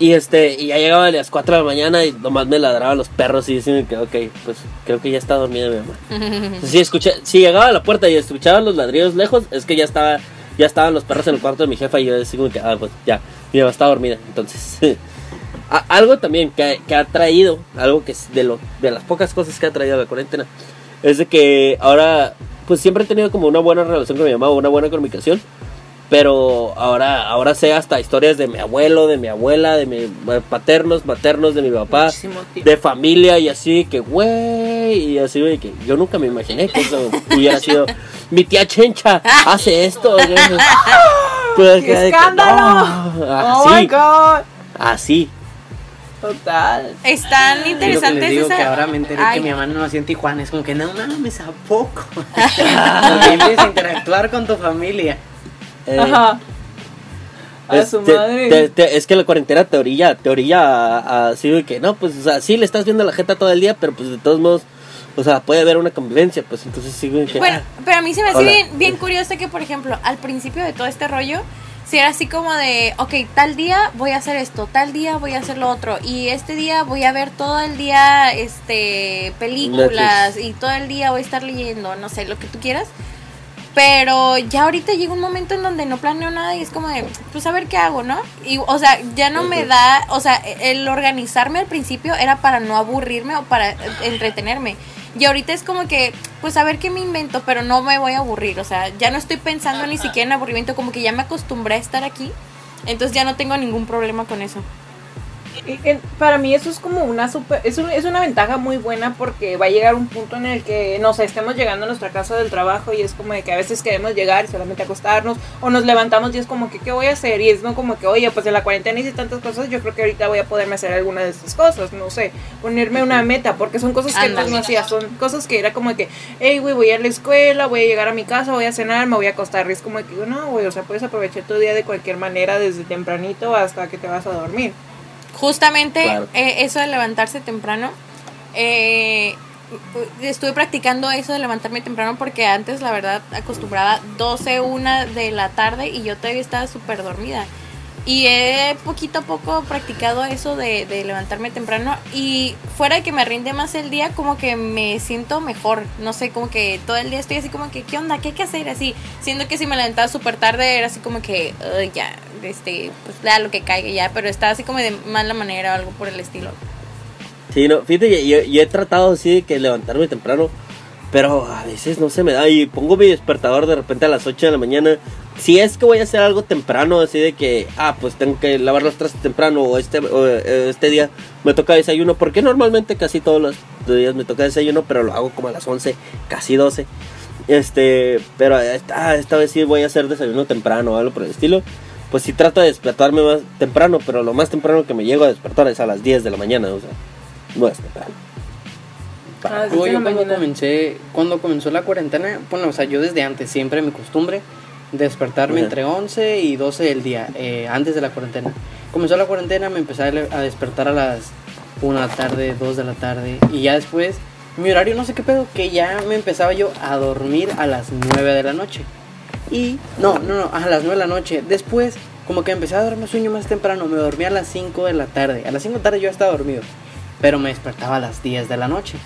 Y este, y ya llegaba a las 4 de la mañana y nomás me ladraban los perros y decían que, ok, pues creo que ya está dormida mi mamá. Si escuché, si llegaba a la puerta y escuchaba los ladrillos lejos, es que ya estaba, ya estaban los perros en el cuarto de mi jefa y yo decía como que, ah, pues ya, mi mamá está dormida. Entonces, algo también que, que ha traído, algo que es de lo, de las pocas cosas que ha traído la cuarentena, es de que ahora, pues siempre he tenido como una buena relación con mi mamá, una buena comunicación. Pero ahora, ahora sé hasta historias de mi abuelo, de mi abuela, de mis paternos, maternos, de mi papá, de familia y así que, güey, y así, güey, que yo nunca me imaginé que eso hubiera sido mi tía Chencha hace esto. Pues, ¡Qué que escándalo! no, Oh así, my god. así. Total. Están Es interesantes les digo esa- que ahora me enteré Ay, que mi mamá no nació en Tijuana. Es como que no mames, ¿a poco? Porque empiezas a interactuar con tu familia. Eh, Ajá. A es, su te- madre. te- te- es que la cuarentena te orilla, te orilla así de que no, pues, o sea, sí le estás viendo la jeta todo el día, pero pues de todos modos, o sea, puede haber una convivencia, pues entonces sí, que, Bueno, ah, pero a mí se me hace Hola. bien, bien curioso que, por ejemplo, al principio de todo este rollo, si era así como de, ok, tal día voy a hacer esto, tal día voy a hacer lo otro, y este día voy a ver todo el día este películas y todo el día voy a estar leyendo, no sé, lo que tú quieras. Pero ya ahorita llega un momento en donde no planeo nada y es como de, pues a ver qué hago, ¿no? Y, o sea, ya no me da, o sea, el organizarme al principio era para no aburrirme o para entretenerme. Y ahorita es como que, pues a ver qué me invento, pero no me voy a aburrir. O sea, ya no estoy pensando ni siquiera en aburrimiento, como que ya me acostumbré a estar aquí. Entonces ya no tengo ningún problema con eso. Para mí eso es como una super, es, un- es una ventaja muy buena porque va a llegar un punto en el que, no sé, estemos llegando a nuestra casa del trabajo y es como de que a veces queremos llegar y solamente acostarnos o nos levantamos y es como que, ¿qué voy a hacer? Y es no como que, oye, pues en la cuarentena hice tantas cosas, yo creo que ahorita voy a poderme hacer alguna de estas cosas, no sé, ponerme una meta, porque son cosas que antes no hacía, son cosas que era como que, hey, güey, voy a la escuela, voy a llegar a mi casa, voy a cenar, me voy a acostar, y es como que, no, güey, o sea, puedes aprovechar tu día de cualquier manera desde tempranito hasta que te vas a dormir. Justamente Claro. eh, eso de levantarse temprano. eh, estuve practicando eso de levantarme temprano porque antes, la verdad, acostumbraba 12, 1 de la tarde y yo todavía estaba súper dormida. Y he poquito a poco practicado eso de, de levantarme temprano y fuera de que me rinde más el día, como que me siento mejor. No sé, como que todo el día estoy así como que, ¿qué onda? ¿Qué hay que hacer? Así, siendo que si me levantaba súper tarde era así como que, "Ay, ya, este, pues ya lo que caiga ya, pero estaba así como de mala manera o algo por el estilo. Sí, no, fíjate yo he tratado así de que levantarme temprano, pero a veces no se me da y pongo mi despertador de repente a las 8 de la mañana. Si es que voy a hacer algo temprano, así de que, ah, pues tengo que lavar los trastes temprano o este, o, eh, este día me toca desayuno, porque normalmente casi todos los días me toca desayuno, pero lo hago como a las 11, casi 12. Este, pero esta, esta vez sí voy a hacer desayuno temprano o algo por el estilo. Pues sí trato de despertarme más temprano, pero lo más temprano que me llego a despertar es a las 10 de la mañana, o sea, no es temprano. Ah, yo cuando comencé, cuando comenzó la cuarentena, bueno, o sea, yo desde antes, siempre mi costumbre, despertarme Ajá. entre 11 y 12 del día, eh, antes de la cuarentena. Comenzó la cuarentena, me empecé a, despertar a las 1 de la tarde, 2 de la tarde, y ya después, mi horario no sé qué pedo, que ya me empezaba yo a dormir a las 9 de la noche. Y, no, no, no, a las 9 de la noche. Después, como que empecé a dormir sueño más temprano, me dormía a las 5 de la tarde. A las 5 de la tarde yo estaba dormido, pero me despertaba a las 10 de la noche.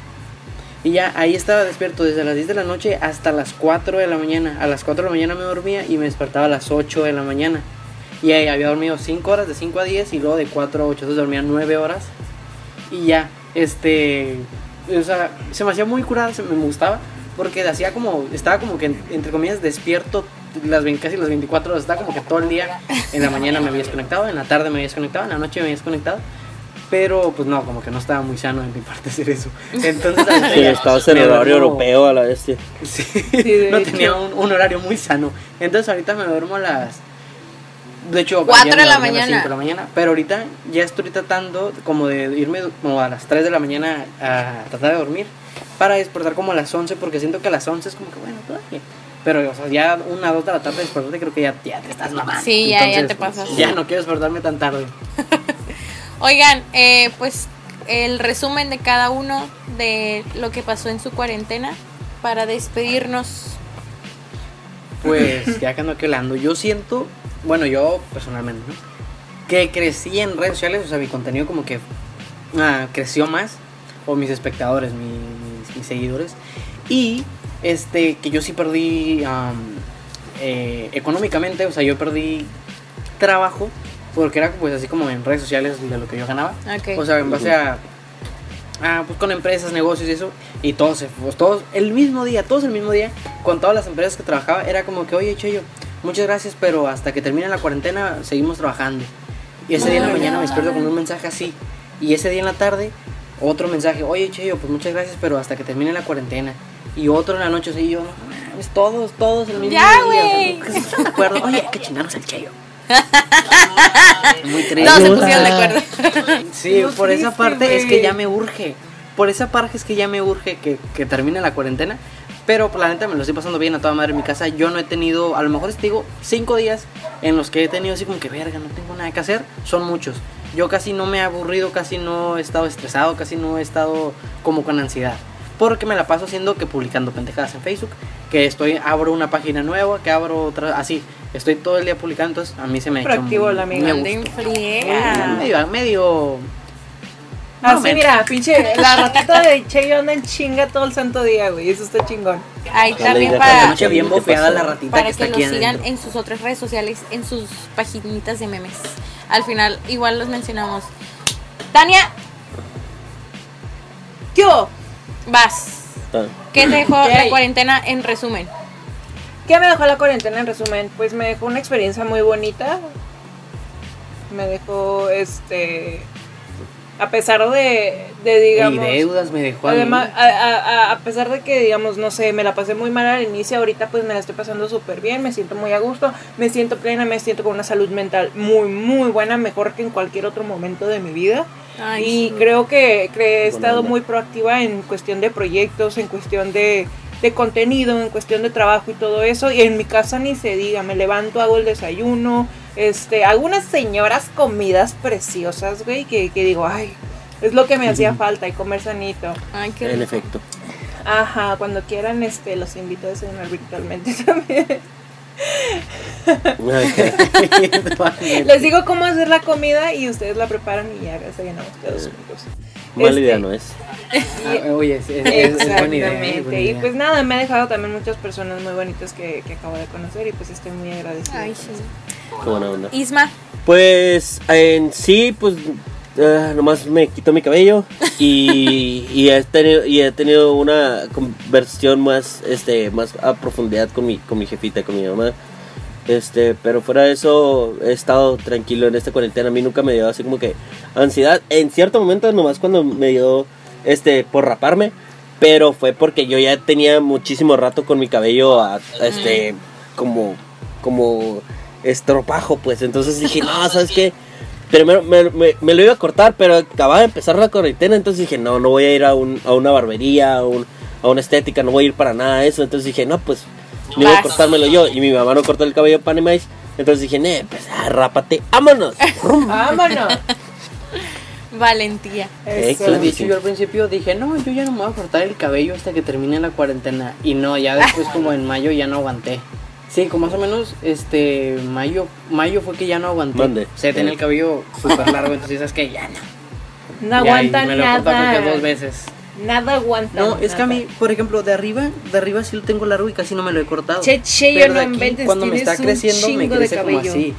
Y ya ahí estaba despierto desde las 10 de la noche hasta las 4 de la mañana. A las 4 de la mañana me dormía y me despertaba a las 8 de la mañana. Y ahí había dormido 5 horas, de 5 a 10 y luego de 4 a 8, entonces dormía 9 horas. Y ya, este, o sea, se me hacía muy curada, me gustaba, porque hacía como, estaba como que, entre comillas, despierto las 20, casi las 24 horas, estaba como que todo el día, en la mañana me había desconectado, en la tarde me había desconectado, en la noche me había desconectado. Pero pues no, como que no estaba muy sano de mi parte hacer eso. Entonces, Sí, ya estabas en el horario duermo- europeo a la bestia. Sí, de no hecho. tenía un, un horario muy sano. Entonces ahorita me duermo a las... De hecho, Cuatro ayer me de la dormí a las mañana. cinco de la mañana. Pero ahorita ya estoy tratando como de irme como a las 3 de la mañana a tratar de dormir. Para despertar como a las 11 porque siento que a las 11 es como que bueno, todavía. Pero o sea, ya una, dos de la tarde despertarte creo que ya, ya te estás mamando. Sí, ya- ya te pasas. Ya no quiero despertarme tan tarde. Oigan, eh, pues el resumen de cada uno de lo que pasó en su cuarentena para despedirnos. Pues ya que ando aquí hablando, yo siento, bueno, yo personalmente, ¿no? Que crecí en redes sociales, o sea, mi contenido como que ah, creció más, o mis espectadores, mi- mis, seguidores, y este, que yo sí perdí eh, económicamente, o sea, yo perdí trabajo, porque era pues así como en redes sociales de lo que yo ganaba. Ok. O sea, en base a, a, pues con empresas, negocios y eso, y todos, pues, todos el mismo día, todos el mismo día, con todas las empresas que trabajaba, era como que, oye, Cheyo, muchas gracias, pero hasta que termine la cuarentena seguimos trabajando. Y ese día en la mañana me despierto con un mensaje así, y ese día en la tarde, otro mensaje, oye, Cheyo, pues muchas gracias, pero hasta que termine la cuarentena. Y otro en la noche, así, yo, no todos, todos el mismo Ya, día. güey. o sea, ¿no se acuerdan? Oye, que chingarnos el Cheyo. Muy triste. No se pusieron de acuerdo. Sí, por esa parte es que ya me urge. Por esa parte es que ya me urge que, que termine la cuarentena. Pero por la neta me lo estoy pasando bien a toda madre en mi casa. Yo no he tenido, a lo mejor te digo, cinco días en los que he tenido así como que verga, no tengo nada que hacer. Son muchos. Yo casi no me he aburrido, casi no he estado estresado, casi no he estado como con ansiedad. Porque me la paso haciendo que publicando pendejadas en Facebook. Que estoy, abro una página nueva, que abro otra, así. Estoy todo el día publicando, entonces a mí se me ha hecho Proactivo muy- la amiga. friega. Medio, medio Así, menos. mira, pinche, la ratita de Cheyo anda en chinga todo el santo día, güey. Eso está chingón. Ahí también La para, noche bien ¿Qué bofeada la ratita para que que está los aquí sigan adentro. en sus otras redes sociales, en sus paginitas de memes. Al final igual los mencionamos. Tania, Yo, vas. Ah, ¿Qué te dejó la cuarentena en resumen? ¿Qué me dejó la cuarentena en resumen? Pues me dejó una experiencia muy bonita. Me dejó, este, a pesar de, de digamos... Y deudas me dejó. Además, a, a- a- pesar de que, digamos, no sé, me la pasé muy mal al inicio, ahorita pues me la estoy pasando súper bien, me siento muy a gusto, me siento plena, me siento con una salud mental muy, muy buena, mejor que en cualquier otro momento de mi vida. Ay, y sí. creo que, que he estado muy proactiva en cuestión de proyectos, en cuestión de, de contenido, en cuestión de trabajo y todo eso. Y en mi casa ni se diga, me levanto, hago el desayuno, este, hago unas señoras comidas preciosas, güey, que, que digo, ay, es lo que me hacía falta y comer sanito. Ay, qué rico. efecto. Ajá, cuando quieran, este, los invito a desayunar virtualmente también. Les digo cómo hacer la comida y ustedes la preparan y ya desayunamos todos juntos. Mala Este, idea no es. Ah, oye, es, es- es- es buena idea. es Exactamente. Y pues nada, me ha dejado también muchas personas muy bonitas que, que acabo de conocer y pues estoy muy agradecida. Ay, sí. Qué buena onda. Isma, Pues en sí, pues ah, nomás me quito mi cabello y, y, he tenido, y he tenido una conversación más, este, más a profundidad con mi, con mi jefita, con mi mamá. Este, pero fuera de eso he estado tranquilo en esta cuarentena. A mí nunca me dio así como que ansiedad. En cierto momento nomás cuando me dio este por raparme, pero fue porque yo ya tenía muchísimo rato con mi cabello a- a este como como estropajo, pues. Entonces dije, no, ¿sabes qué? Primero me, me- me lo iba a cortar, pero acababa de empezar la cuarentena, entonces dije, no, no voy a ir a, un- a una barbería, a, un- a una estética, no voy a ir para nada de eso. Entonces dije, no, pues, me voy a cortármelo yo. Y mi mamá no cortó el cabello para más. Entonces dije, ne, pues, ah, rápate, vámonos. ¡Vámonos! Valentía. Eso. De hecho, yo al principio dije, no, yo ya no me voy a cortar el cabello hasta que termine la cuarentena. Y no, ya después como en mayo ya no aguanté. Sí, como más o menos, este, mayo, mayo fue que ya no aguanté. ¿Dónde? O sea, tenía el cabello súper largo, entonces sabes que ya no. No aguanta me lo nada. dos veces. Nada aguanta. No, es que a mí, por ejemplo, de arriba, de arriba sí lo tengo largo y casi no me lo he cortado. Che, che, yo Pero no de aquí, inventes, cuando me está creciendo me crece como así.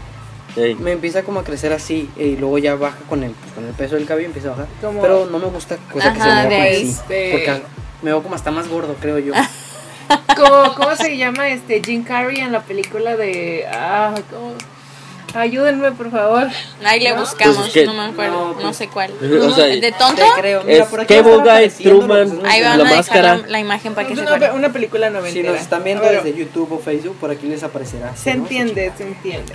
Me empieza como a crecer así y luego ya baja con el, pues, con el peso del cabello empieza a bajar. Pero no me gusta o sea, que se me ahí. así. Este- Porque me veo como hasta más gordo, creo yo. ¿Cómo, cómo se llama este Jim Carrey en la película de... Ah, ¿cómo? Ayúdenme, por favor. Ahí le ¿No? buscamos, Pues es que- no me acuerdo, No, no, pues- sé cuál. O sea, ¿De tonto? Creo. Mira, Es por aquí apareciendo, Truman, no Ahí van La a dejar máscara. la, la imagen para que Es se una, una película Si noventera. nos están viendo Pero desde YouTube o Facebook, por aquí les aparecerá. Se ¿no? entiende, se entiende.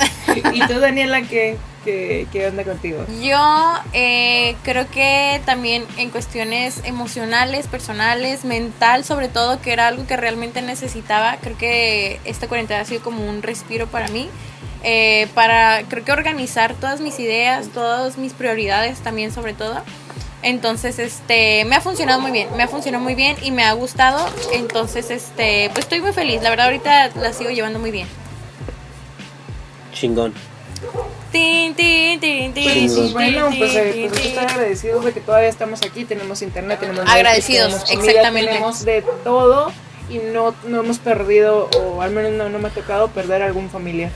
¿Y tú, Daniela, qué, qué, qué onda contigo? Yo eh, creo que también en cuestiones emocionales, personales, mental, sobre todo, que era algo que realmente necesitaba, creo que esta cuarentena ha sido como un respiro para mí. Eh, para, creo que organizar todas mis ideas, todas mis prioridades también sobre todo. Entonces, este, me ha funcionado muy bien, me ha funcionado muy bien y me ha gustado. Entonces, este, pues estoy muy feliz. La verdad, ahorita la sigo llevando muy bien. Chingón. Tin, tin, tin, tin, tin, Bueno, tin, pues, eh, pues estar agradecidos de que todavía estamos aquí, tenemos internet, tenemos Netflix, Agradecidos, tenemos comida, exactamente. tenemos de todo y no, no hemos perdido, o al menos no, no me ha tocado perder algún familiar.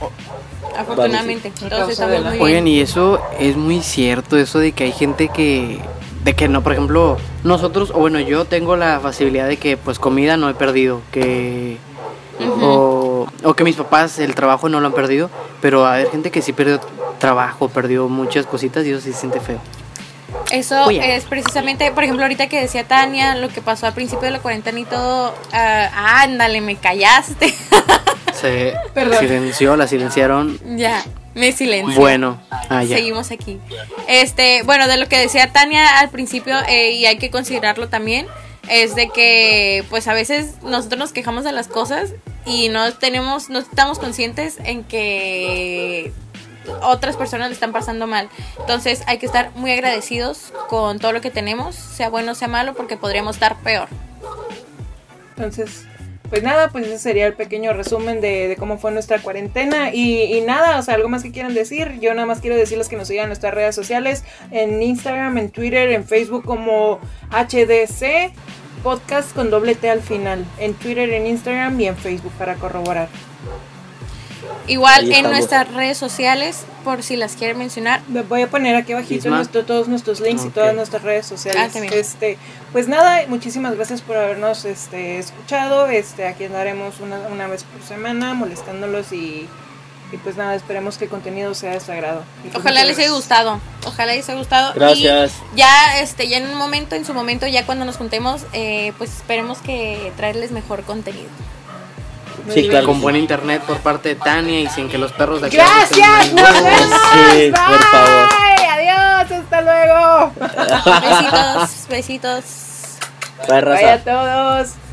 Afortunadamente, todos estamos muy bien. Oigan, y eso es muy cierto, eso de que hay gente que, de que no, por ejemplo, nosotros, o bueno, yo tengo la facilidad de que pues comida no he perdido, que, o, o que mis papás el trabajo no lo han perdido, pero hay gente que sí perdió trabajo, perdió muchas cositas y eso sí se siente feo. Eso Oye. es precisamente, por ejemplo, ahorita que decía Tania, lo que pasó al principio de la cuarentena y todo. ah, ándale, me callaste. Se Perdón. silenció, la silenciaron. ya, me silencio. Bueno, ah, ya. Seguimos aquí. Este, bueno, de lo que decía Tania al principio, eh, y hay que considerarlo también, es de que, pues a veces nosotros nos quejamos de las cosas y no tenemos, no estamos conscientes en que otras personas le están pasando mal. Entonces hay que estar muy agradecidos con todo lo que tenemos, sea bueno o sea malo, porque podríamos estar peor. Entonces, pues nada, pues ese sería el pequeño resumen de, cómo fue nuestra cuarentena. Y, y nada, o sea, algo más que quieran decir. Yo nada más quiero decirles que nos sigan en nuestras redes sociales, en Instagram, en Twitter, en Facebook como HDC Podcast con doble T al final. En Twitter, en Instagram y en Facebook para corroborar. Igual en nuestras redes sociales, por si las quieren mencionar. Me Voy a poner aquí abajito nuestro- todos nuestros links y todas nuestras redes sociales. Ah, este, pues nada, muchísimas gracias por habernos este, escuchado. Este, aquí andaremos una, una vez por semana molestándolos y, y pues nada, esperemos que el contenido sea de su agrado. Pues Ojalá les haya gustado. Ojalá les haya gustado. Gracias. Y ya, este, ya en un momento, en su momento, ya cuando nos juntemos, eh, pues esperemos que traerles mejor contenido. Sí, bien. claro. Con buen internet por parte de Tania y sin que los perros de aquí Gracias, nos vemos. Sí, por favor. Bye, adiós, hasta luego. Besitos, besitos. Bye, Bye a todos.